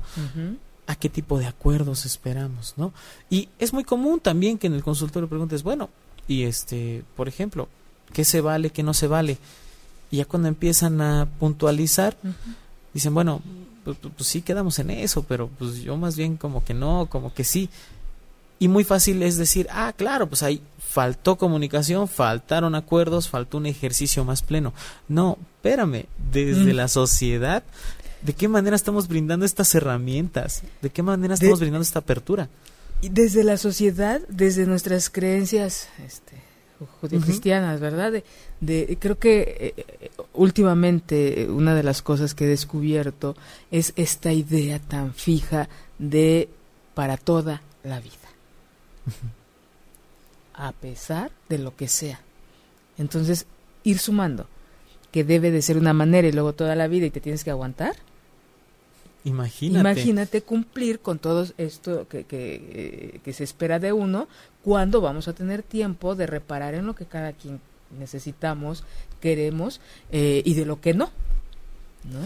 ¿A qué tipo de acuerdos esperamos, no? Y es muy común también que en el consultorio preguntes, bueno, y este, por ejemplo, ¿qué se vale, qué no se vale? Y ya cuando empiezan a puntualizar, dicen, bueno, pues, pues, pues, sí quedamos en eso, pero pues yo más bien como que no, como que sí. Y muy fácil es decir, ah, claro, pues ahí faltó comunicación, faltaron acuerdos, faltó un ejercicio más pleno. No, espérame, desde mm. la sociedad, ¿de qué manera estamos brindando estas herramientas? ¿De qué manera estamos brindando esta apertura? Y desde la sociedad, desde nuestras creencias este, judío-cristianas, ¿verdad? De, creo que eh, últimamente una de las cosas que he descubierto es esta idea tan fija de para toda la vida a pesar de lo que sea. Entonces, ir sumando, que debe de ser una manera y luego toda la vida y te tienes que aguantar. Imagínate. Imagínate cumplir con todo esto que, que, eh, se espera de uno cuando vamos a tener tiempo de reparar en lo que cada quien necesitamos, queremos eh, y de lo que no. ¿no?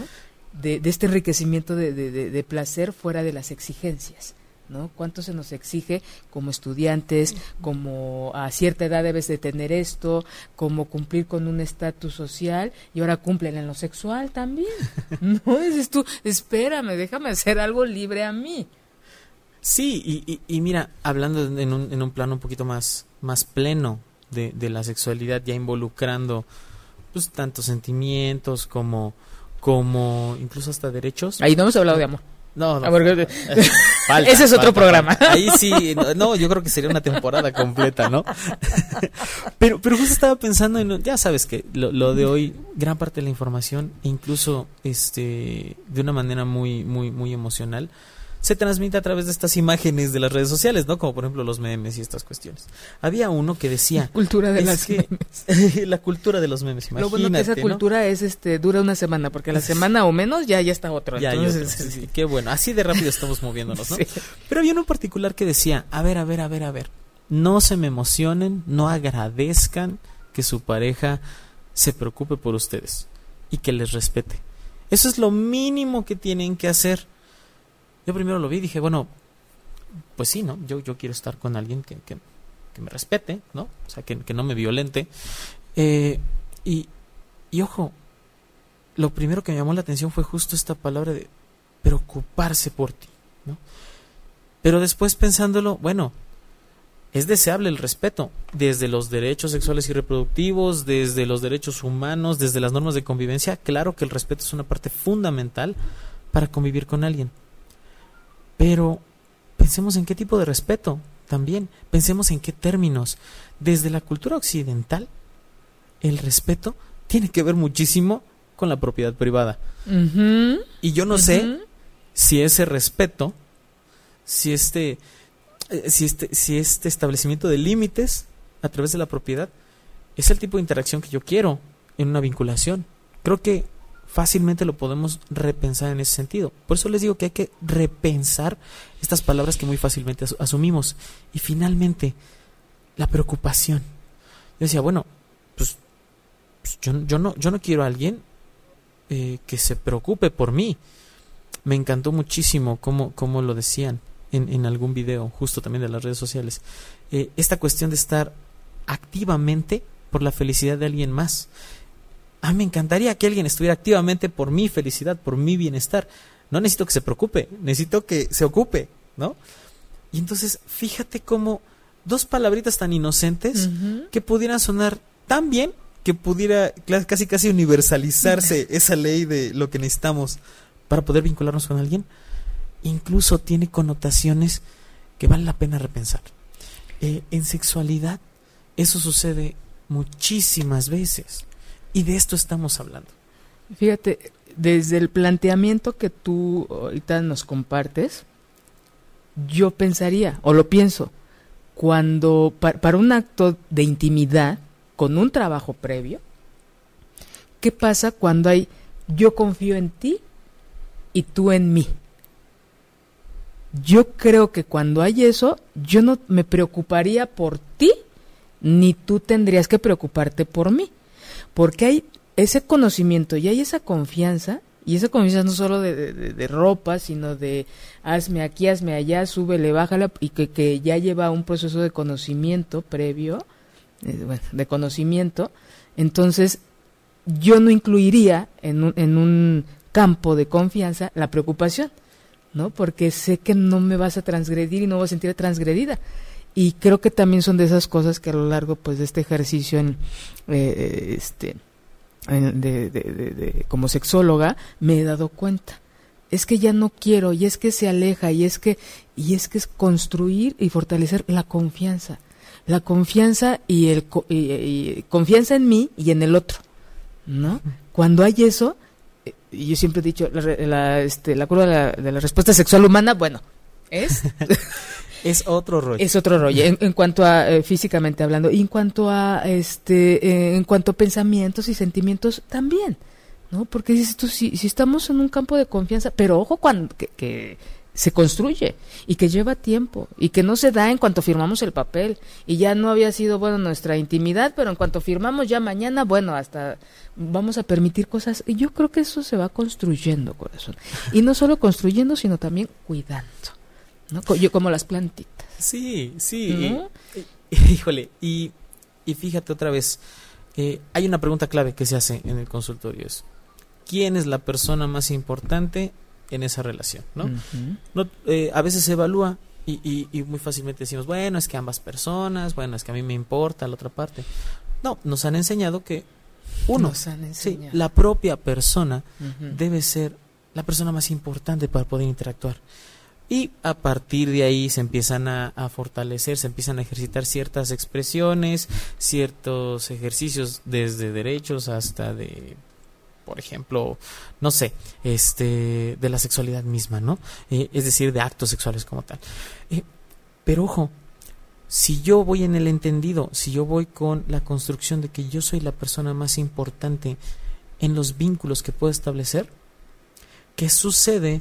De, este enriquecimiento de, de placer fuera de las exigencias. ¿No? ¿Cuánto se nos exige como estudiantes, como a cierta edad debes de tener esto, como cumplir con un estatus social y ahora cumplen en lo sexual también? no, dices tú, espérame, déjame hacer algo libre a mí. Sí, y, y, mira, hablando en un, en un plano un poquito más, más pleno de, de la sexualidad, ya involucrando pues tantos sentimientos como como incluso hasta derechos. Ahí no hemos hablado de amor. No, no. Ese es otro programa. Ahí sí, no, yo creo que sería una temporada completa, ¿no? pero, pero justo estaba pensando en, ya sabes que lo, lo, de hoy, gran parte de la información, incluso este, de una manera muy, muy, muy emocional, se transmite a través de estas imágenes de las redes sociales, ¿no? Como por ejemplo los memes y estas cuestiones. Había uno que decía... cultura de las memes. la cultura de los memes, imagínate, Lo bueno que esa cultura es, este, dura una semana, porque la semana o menos ya, ya está otro. Ya, sí, qué bueno. Así de rápido estamos moviéndonos, ¿no? Pero había uno en particular que decía, a ver, a ver, a ver, a ver, no se me emocionen, no agradezcan que su pareja se preocupe por ustedes y que les respete. Eso es lo mínimo que tienen que hacer. Yo primero lo vi y dije, bueno, pues sí, ¿no? Yo, yo quiero estar con alguien que, que, me respete, ¿no? O sea, que, que no me violente. Eh, Y, y ojo, lo primero que me llamó la atención fue justo esta palabra de preocuparse por ti, ¿no? Pero después pensándolo, bueno, es deseable el respeto, desde los derechos sexuales y reproductivos, desde los derechos humanos, desde las normas de convivencia, claro que el respeto es una parte fundamental para convivir con alguien. Pero pensemos en qué tipo de respeto también, pensemos en qué términos. Desde la cultura occidental, el respeto tiene que ver muchísimo con la propiedad privada. Y yo no sé si ese respeto, si este, eh, si este, si este establecimiento de límites a través de la propiedad es el tipo de interacción que yo quiero en una vinculación. Creo que fácilmente lo podemos repensar en ese sentido. Por eso les digo que hay que repensar estas palabras que muy fácilmente asumimos. Y finalmente, la preocupación. Yo decía, bueno, pues, pues yo, yo, no, yo no quiero a alguien eh, que se preocupe por mí. Me encantó muchísimo cómo, cómo lo decían en, algún video, justo también de las redes sociales. Eh, esta cuestión de estar activamente por la felicidad de alguien más. Ah, me encantaría que alguien estuviera activamente por mi felicidad, por mi bienestar. No necesito que se preocupe, necesito que se ocupe, ¿no? Y entonces, fíjate cómo dos palabritas tan inocentes que pudieran sonar tan bien que pudiera casi casi universalizarse esa ley de lo que necesitamos para poder vincularnos con alguien, incluso tiene connotaciones que vale la pena repensar. Eh, en sexualidad eso sucede muchísimas veces y de esto estamos hablando. Fíjate, desde el planteamiento que tú ahorita nos compartes, yo pensaría, o lo pienso, cuando para un acto de intimidad, con un trabajo previo, ¿qué pasa cuando hay yo confío en ti y tú en mí? Yo creo que cuando hay eso, yo no me preocuparía por ti, ni tú tendrías que preocuparte por mí, porque hay ese conocimiento y hay esa confianza, y esa confianza no solo de, ropa, sino de hazme aquí, hazme allá, súbele, bájala, y que, que ya lleva un proceso de conocimiento previo, eh, de conocimiento, entonces yo no incluiría en un, en un campo de confianza la preocupación, ¿no? Porque sé que no me vas a transgredir y no voy a sentir transgredida. Y creo que también son de esas cosas que a lo largo pues de este ejercicio en, eh, este, de, de, como sexóloga me he dado cuenta. Es que ya no quiero y es que se aleja y es que y es que es construir y fortalecer la confianza. La confianza y el confianza en mí y en el otro, ¿no? Cuando hay eso, eh, y yo siempre he dicho, la, este, la curva de la, respuesta sexual humana, bueno, es... es otro rollo. Es otro rollo, en, cuanto a eh, físicamente hablando, y en cuanto a, este, eh, en cuanto a pensamientos y sentimientos también, ¿no? Porque dices tú, si, si estamos en un campo de confianza, pero ojo cuando, que se construye y que lleva tiempo y que no se da en cuanto firmamos el papel. Y ya no había sido bueno nuestra intimidad pero en cuanto firmamos ya mañana bueno hasta vamos a permitir cosas. Y yo creo que eso se va construyendo corazón. Y no solo construyendo sino también cuidando no yo como las plantitas sí sí híjole y, y fíjate otra vez eh, hay una pregunta clave que se hace en el consultorio es quién es la persona más importante en esa relación, ¿no? no eh, a veces se evalúa y, y, muy fácilmente decimos, bueno, es que ambas personas, bueno, es que a mí me importa la otra parte. No, nos han enseñado que uno, sí, la propia persona debe ser la persona más importante para poder interactuar. Y a partir de ahí se empiezan a, a, fortalecer, se empiezan a ejercitar ciertas expresiones, ciertos ejercicios desde derechos hasta de por ejemplo, no sé, este, de la sexualidad misma, ¿no? Eh, es decir, de actos sexuales como tal. Eh, pero ojo, si yo voy en el entendido, si yo voy con la construcción de que yo soy la persona más importante en los vínculos que puedo establecer, ¿qué sucede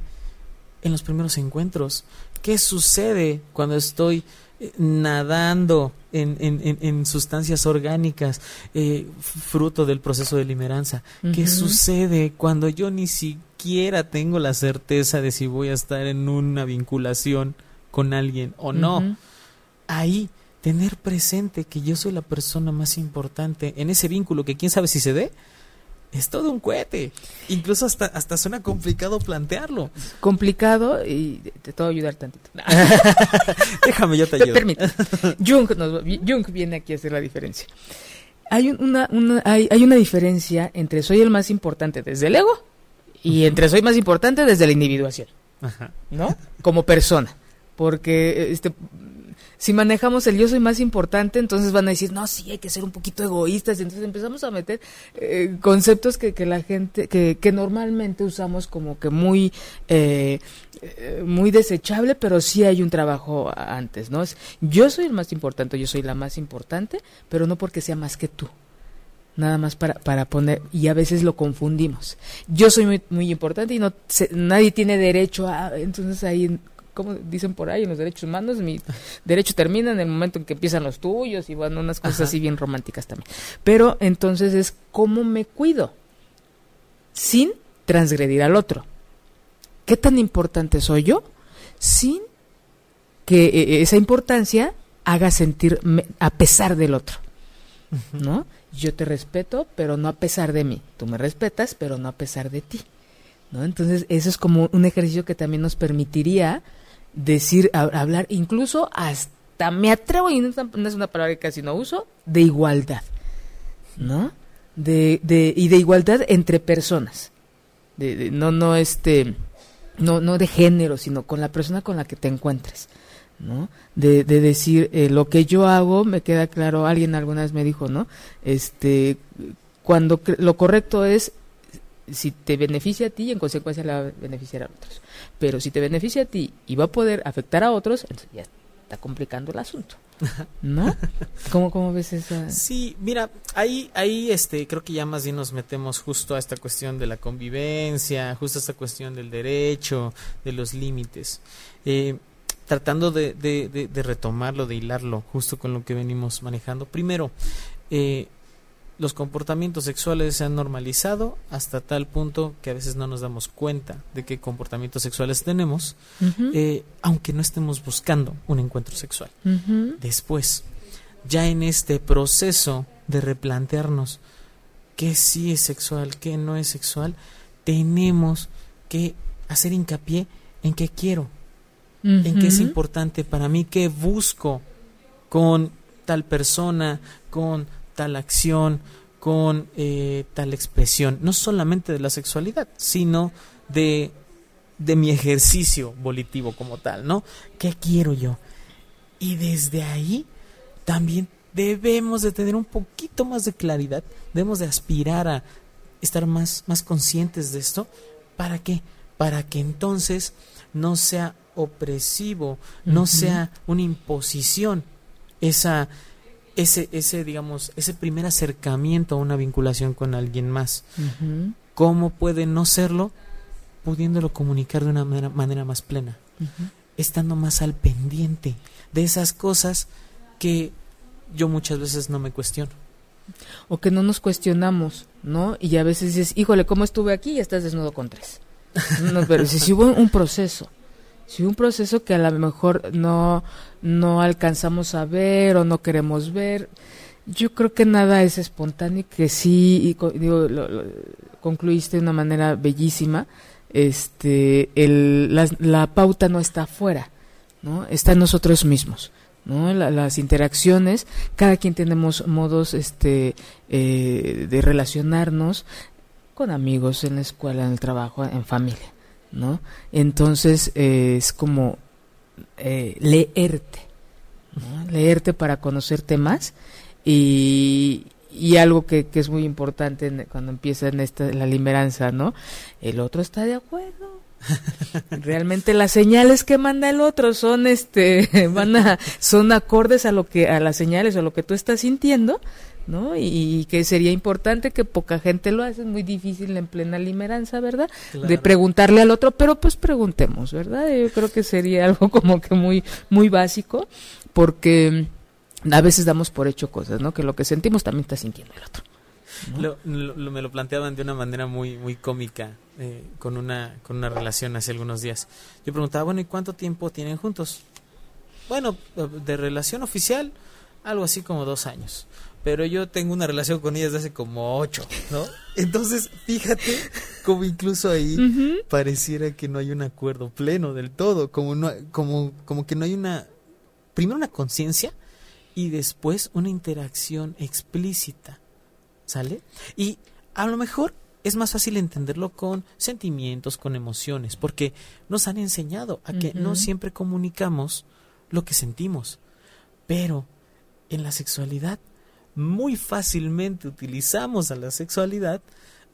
en los primeros encuentros? ¿Qué sucede cuando estoy nadando en, en, en, sustancias orgánicas, eh, fruto del proceso de limeranza. ¿Qué sucede cuando yo ni siquiera tengo la certeza de si voy a estar en una vinculación con alguien o no? Ahí tener presente que yo soy la persona más importante en ese vínculo que quién sabe si se dé, es todo un cohete. Incluso hasta, hasta suena complicado plantearlo. Complicado y te puedo ayudar tantito. Déjame, yo te ayudo. Permítame. Jung, Jung viene aquí a hacer la diferencia. Hay una, una, hay, hay una diferencia entre soy el más importante desde el ego y entre soy más importante desde la individuación. Ajá. ¿No? Como persona. Porque este si manejamos el yo soy más importante, entonces van a decir, no, sí, hay que ser un poquito egoístas. Entonces empezamos a meter eh, conceptos que, que, la gente, que, que, normalmente usamos como que muy, eh, eh, muy desechable, pero sí hay un trabajo antes, ¿no? Es, yo soy el más importante, yo soy la más importante, pero no porque sea más que tú nada más para, para poner, y a veces lo confundimos. Yo soy muy, muy importante y no nadie tiene derecho a, entonces ahí como dicen por ahí en los derechos humanos, mi derecho termina en el momento en que empiezan los tuyos y bueno, unas cosas así bien románticas también. Pero entonces es cómo me cuido sin transgredir al otro. ¿Qué tan importante soy yo sin que eh, eh, esa importancia haga sentir a pesar del otro? ¿No? Yo te respeto, pero no a pesar de mí. Tú me respetas, pero no a pesar de ti. ¿No? Entonces, eso es como un ejercicio que también nos permitiría decir, hablar, incluso hasta me atrevo, y no es una palabra que casi no uso, de igualdad, ¿no? De, de, y de igualdad entre personas. De, no, no, este, no, no de género, sino con la persona con la que te encuentres, ¿no? De, de decir, eh, lo que yo hago, me queda claro, alguien alguna vez me dijo, ¿no? Este, cuando lo correcto es si te beneficia a ti, en consecuencia le va a beneficiar a otros. Pero si te beneficia a ti y va a poder afectar a otros, entonces ya está complicando el asunto. ¿No? ¿Cómo, cómo ves esa? Sí, mira, ahí, ahí este, creo que ya más bien nos metemos justo a esta cuestión de la convivencia, justo a esta cuestión del derecho, de los límites. Eh, tratando de, de, de, retomarlo, de hilarlo, justo con lo que venimos manejando. Primero, eh, los comportamientos sexuales se han normalizado hasta tal punto que a veces no nos damos cuenta de qué comportamientos sexuales tenemos, eh, aunque no estemos buscando un encuentro sexual. Después, ya en este proceso de replantearnos qué sí es sexual, qué no es sexual, tenemos que hacer hincapié en qué quiero, en qué es importante para mí, qué busco con tal persona, con tal acción, con eh, tal expresión, no solamente de la sexualidad, sino de, de mi ejercicio volitivo como tal, ¿no? ¿Qué quiero yo? Y desde ahí también debemos de tener un poquito más de claridad, debemos de aspirar a estar más, más conscientes de esto. ¿Para qué? Para que entonces no sea opresivo, no sea una imposición esa ese, ese, digamos, ese primer acercamiento a una vinculación con alguien más. ¿Cómo puede no serlo? Pudiéndolo comunicar de una manera, más plena, estando más al pendiente de esas cosas que yo muchas veces no me cuestiono. O que no nos cuestionamos, ¿no? Y a veces dices, híjole, ¿cómo estuve aquí? Y estás desnudo con tres. No, pero si hubo un proceso, si un proceso que a lo mejor no, no alcanzamos a ver o no queremos ver, yo creo que nada es espontáneo, que sí, y, digo, concluiste de una manera bellísima, este, el, la, pauta no está afuera, ¿no? Está en nosotros mismos. ¿no? las interacciones, cada quien tenemos modos este, eh, de relacionarnos con amigos, en la escuela, en el trabajo, en familia. ¿No? Entonces eh, es como eh, leerte, leerte para conocerte más y, y algo que, que, es muy importante cuando empieza en esta, la limeranza, ¿no? El otro está de acuerdo. Realmente las señales que manda el otro son este van a son acordes a lo que a las señales o a lo que tú estás sintiendo ¿no? Y, que sería importante que poca gente lo hace, es muy difícil en plena limeranza, ¿verdad? De preguntarle al otro, pero pues preguntemos, ¿verdad? Yo creo que sería algo como que muy, muy básico, porque a veces damos por hecho cosas, ¿no? Que lo que sentimos también está sintiendo el otro. me lo planteaban de una manera muy muy cómica eh, con una con una relación hace algunos días. Yo preguntaba, bueno, ¿y cuánto tiempo tienen juntos? bueno, de relación oficial, algo así como dos años. Pero yo tengo una relación con ella desde hace como ocho, ¿no? Entonces, fíjate como incluso ahí pareciera que no hay un acuerdo pleno del todo, como, no, como, como que no hay una, primero una conciencia y después una interacción explícita, ¿sale? Y a lo mejor es más fácil entenderlo con sentimientos, con emociones, porque nos han enseñado a que no siempre comunicamos lo que sentimos, pero en la sexualidad muy fácilmente utilizamos a la sexualidad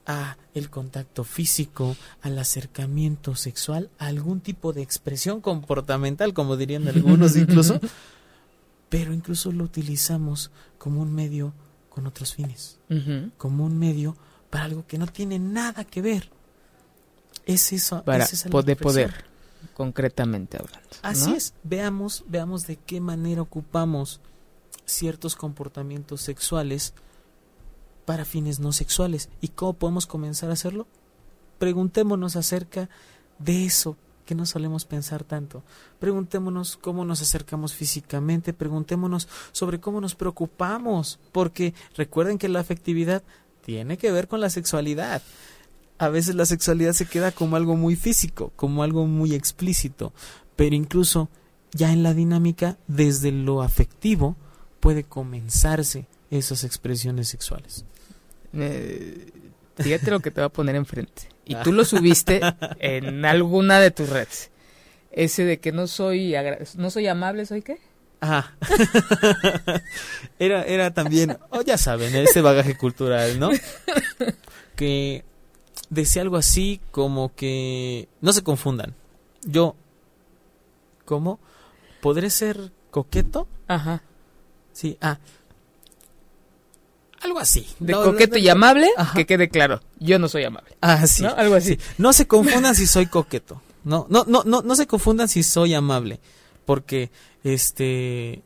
a el contacto físico, al acercamiento sexual, a algún tipo de expresión comportamental, como dirían algunos incluso, pero incluso lo utilizamos como un medio con otros fines, como un medio para algo que no tiene nada que ver. Es eso, para poder, poder, concretamente hablando. Así es, veamos, veamos de qué manera ocupamos ciertos comportamientos sexuales para fines no sexuales. ¿Y cómo podemos comenzar a hacerlo? Preguntémonos acerca de eso que no solemos pensar tanto. Preguntémonos cómo nos acercamos físicamente, preguntémonos sobre cómo nos preocupamos, porque recuerden que la afectividad tiene que ver con la sexualidad. A veces la sexualidad se queda como algo muy físico, como algo muy explícito, pero incluso ya en la dinámica, desde lo afectivo, puede comenzarse esas expresiones sexuales. Eh, fíjate lo que te va a poner enfrente. Y tú lo subiste en alguna de tus redes. Ese de que no soy no soy amable, ¿soy qué? Ajá. era, era también, oh, ya saben, ese bagaje cultural, ¿no? Que decía algo así como que no se confundan. Yo, ¿cómo? ¿Podré ser coqueto? Ajá. Sí, ah. Algo así. De coqueto y amable, que quede claro. Yo no soy amable. Ah, sí. ¿No? Algo así. No se confundan si soy coqueto. No, no, no, no, no se confundan si soy amable. Porque, este,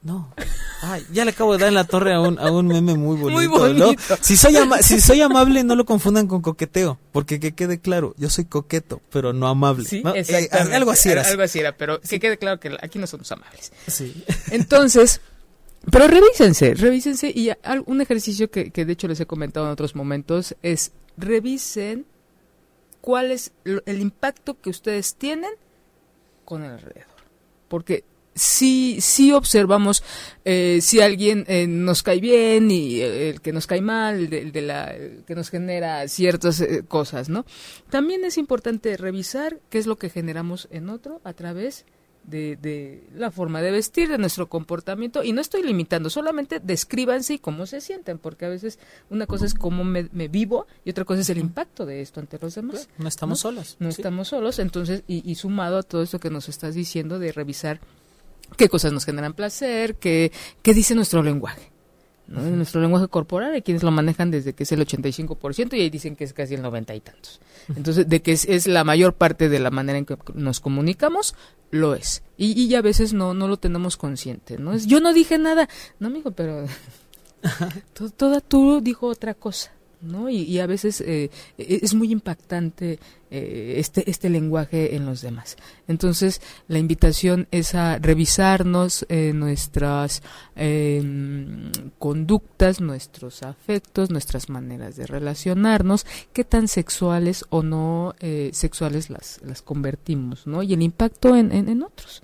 no. Ay, ya le acabo de dar en la torre a un, a un meme muy bonito. Muy bonito. Si, soy si soy amable, no lo confundan con coqueteo. Porque que quede claro, yo soy coqueto, pero no amable. Sí, eh, algo así era. Algo así era, pero que quede claro que aquí no somos amables. Sí. Entonces, pero revísense, revísense y un ejercicio que, de hecho les he comentado en otros momentos es revisen cuál es el impacto que ustedes tienen con el alrededor. Porque si, si observamos eh, si alguien eh, nos cae bien y eh, el que nos cae mal, el de, la, que nos genera ciertas cosas, ¿no? También es importante revisar qué es lo que generamos en otro a través de, de, la forma de vestir, de nuestro comportamiento, y no estoy limitando, solamente descríbanse y cómo se sienten, porque a veces una cosa es cómo me, vivo y otra cosa es el impacto de esto ante los demás. no estamos solos. No estamos solos, entonces, y, y, sumado a todo esto que nos estás diciendo de revisar qué cosas nos generan placer, qué, qué dice nuestro lenguaje. Nuestro lenguaje corporal hay quienes lo manejan desde que es el 85% y ahí dicen que es casi el 90 y tantos. Entonces, de que es, la mayor parte de la manera en que nos comunicamos, lo es. Y, y a veces no, no lo tenemos consciente, ¿no? Es, yo no dije nada. No, amigo, pero toda tú dijo otra cosa. ¿No? Y, a veces eh, e, es muy impactante eh, este, este lenguaje en los demás. Entonces, la invitación es a revisarnos eh, nuestras em, conductas, nuestros afectos, nuestras maneras de relacionarnos, qué tan sexuales o no sexuales las, las convertimos, ¿no? Y el impacto en, en, otros.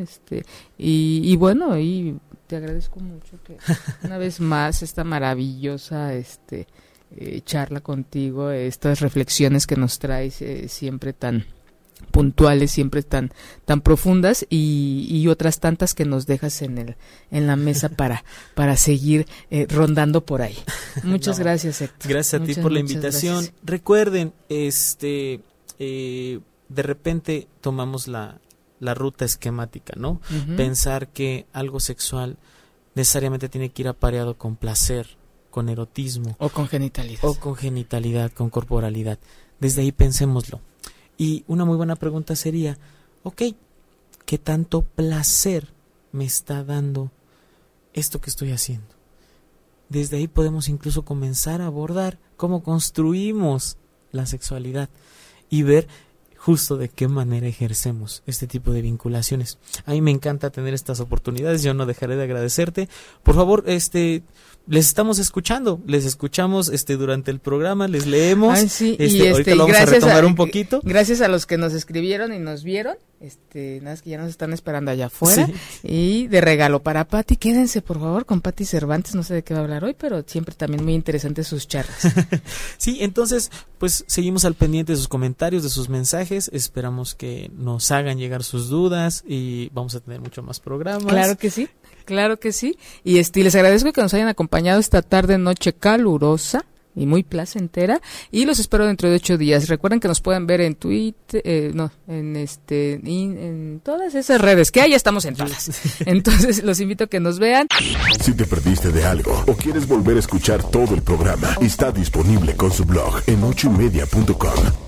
Este, y, y bueno, y te agradezco mucho que una vez más esta maravillosa este eh, charla contigo, estas reflexiones que nos traes eh, siempre tan puntuales, siempre tan tan profundas y, otras tantas que nos dejas en el en la mesa para para seguir eh, rondando por ahí. Muchas gracias, Héctor. Gracias a ti por la invitación. Recuerden, este de repente tomamos la la ruta esquemática, ¿no? Pensar que algo sexual necesariamente tiene que ir apareado con placer, con erotismo. O con genitalidad. O con genitalidad, con corporalidad. Desde ahí pensémoslo. Y una muy buena pregunta sería, ok, ¿qué tanto placer me está dando esto que estoy haciendo? Desde ahí podemos incluso comenzar a abordar cómo construimos la sexualidad y ver justo de qué manera ejercemos este tipo de vinculaciones. A mí me encanta tener estas oportunidades, yo no dejaré de agradecerte. Por favor, este les estamos escuchando, les escuchamos este durante el programa, les leemos. sí, este, y ahorita este, lo vamos a retomar un poquito. Gracias a los que nos escribieron y nos vieron. Este, nada más que ya nos están esperando allá afuera. Sí. Y de regalo para Patti, quédense por favor con Patti Cervantes, no sé de qué va a hablar hoy, pero siempre también muy interesantes sus charlas. Sí, entonces, pues seguimos al pendiente de sus comentarios, de sus mensajes. Esperamos que nos hagan llegar sus dudas y vamos a tener mucho más programas. Claro que sí, claro que sí. Y este, les agradezco que nos hayan acompañado esta tarde, noche calurosa y muy placentera. Y los espero dentro de ocho días. Recuerden que nos pueden ver en Twitter, eh, no, en este, in- en todas esas redes, que ahí estamos en todas. Entonces los invito a que nos vean. Si te perdiste de algo o quieres volver a escuchar todo el programa, está disponible con su blog en ochoymedia.com.